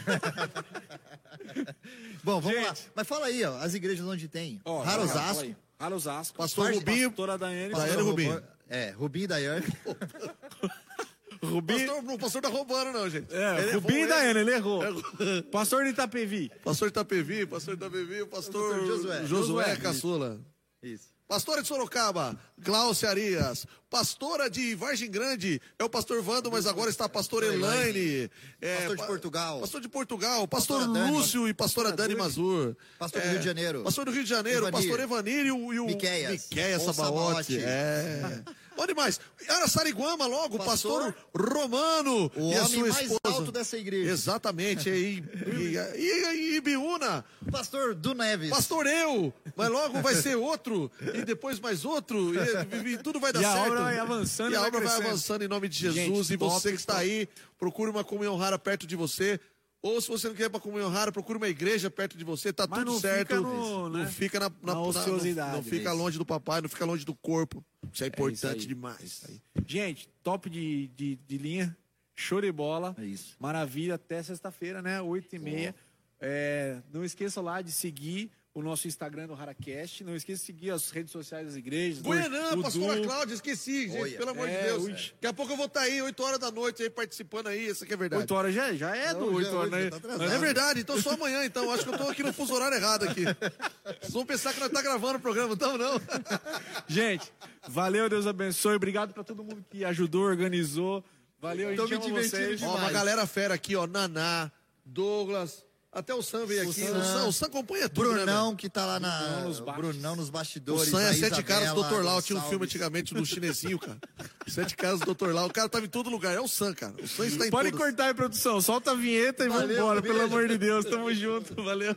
Bom, vamos lá. Gente. Mas fala aí, ó, as igrejas onde tem. Ó, Rara Osasco. Rara Osasco. Pastor Parte- Rubinho. Pastora Daiane. Daiane Pastor Rubinho. É, Rubinho e Daiane. [LAUGHS] Rubinho. Pastor, o pastor tá roubando, não, gente. É, Ele Rubinho e Daiane, ele errou. Errou. Pastor de Itapevi. Pastor Itapevi, pastor Itapevi, o pastor, Pastor Josué. Josué Josué. Caçula. Isso. Pastora de Sorocaba, Glaucia Arias. Pastora de Vargem Grande, é o pastor Vando, mas agora está a pastora Elaine. É, Pastor de Portugal. Pastor de Portugal, pastor Pastora Dani. Lúcio e pastora Dani Mazur. Pastor do Rio de Janeiro. Pastor do Rio de Janeiro, Evanir. pastor Evanir e o, e o Miqueias. Miqueias. Sabaote. É. [LAUGHS] Onde mais? Araçariguama, logo, pastor, Pastor- Romano O e a homem sua mais esposa. alto dessa igreja. Exatamente, e, e, e, e Ibiúna, Pastor do Neves. pastor eu, mas logo vai ser outro, e depois mais outro, e, e tudo vai [LAUGHS] dar E a certo. obra vai avançando E e a vai obra vai avançando em nome de Jesus, Gente, e você top, que está top. aí, procure uma comunhão rara perto de você, ou se você não quer ir para comunhão rara, procure uma igreja perto de você, tá Mas tudo não certo. fica no- não né, fica na, na não- ociosidade. Não, fica Isso. longe do papai, não fica longe do corpo. Isso é importante aí. demais. Gente, top de, de, de linha. Show de bola. É isso. Maravilha. Até sexta-feira, né? 8 e meia. É, não esqueça lá de seguir o nosso Instagram do Haracast. Não esqueça de seguir as redes sociais das igrejas. do- Goianã, do pastora Du. Cláudia, esqueci, gente, Olha. pelo amor de É, Deus. ui. Daqui a pouco eu vou estar aí, 8 horas da noite, aí participando aí, isso aqui é verdade. 8 horas já, já é do Não, 8 já horas, hoje, né? tá É verdade, então só amanhã, então. Acho que eu tô aqui no fuso horário errado aqui. Vocês vão pensar que nós tá gravando o programa, então não. [LAUGHS] Gente, valeu, Deus abençoe. Obrigado pra todo mundo que ajudou, organizou. Valeu, Tô gente me divertindo vocês. Ó, uma galera fera aqui, ó. Naná, Douglas, até o Sam veio aqui. O Sam, o Sam acompanha tudo, né, Brunão, velho? que tá lá na. Brunão nos. Brunão nos O bastidores. Sam é Sete Caras do Dr. Lau. Tinha um filme antigamente do chinesinho, cara. Sete Caras do Dr. Lau. O cara tava em todo lugar. É o Sam, cara. O Sam está em Pode todos. cortar aí, produção. Solta a vinheta e Valeu, vambora, pelo amor de Deus. Tamo junto. Valeu.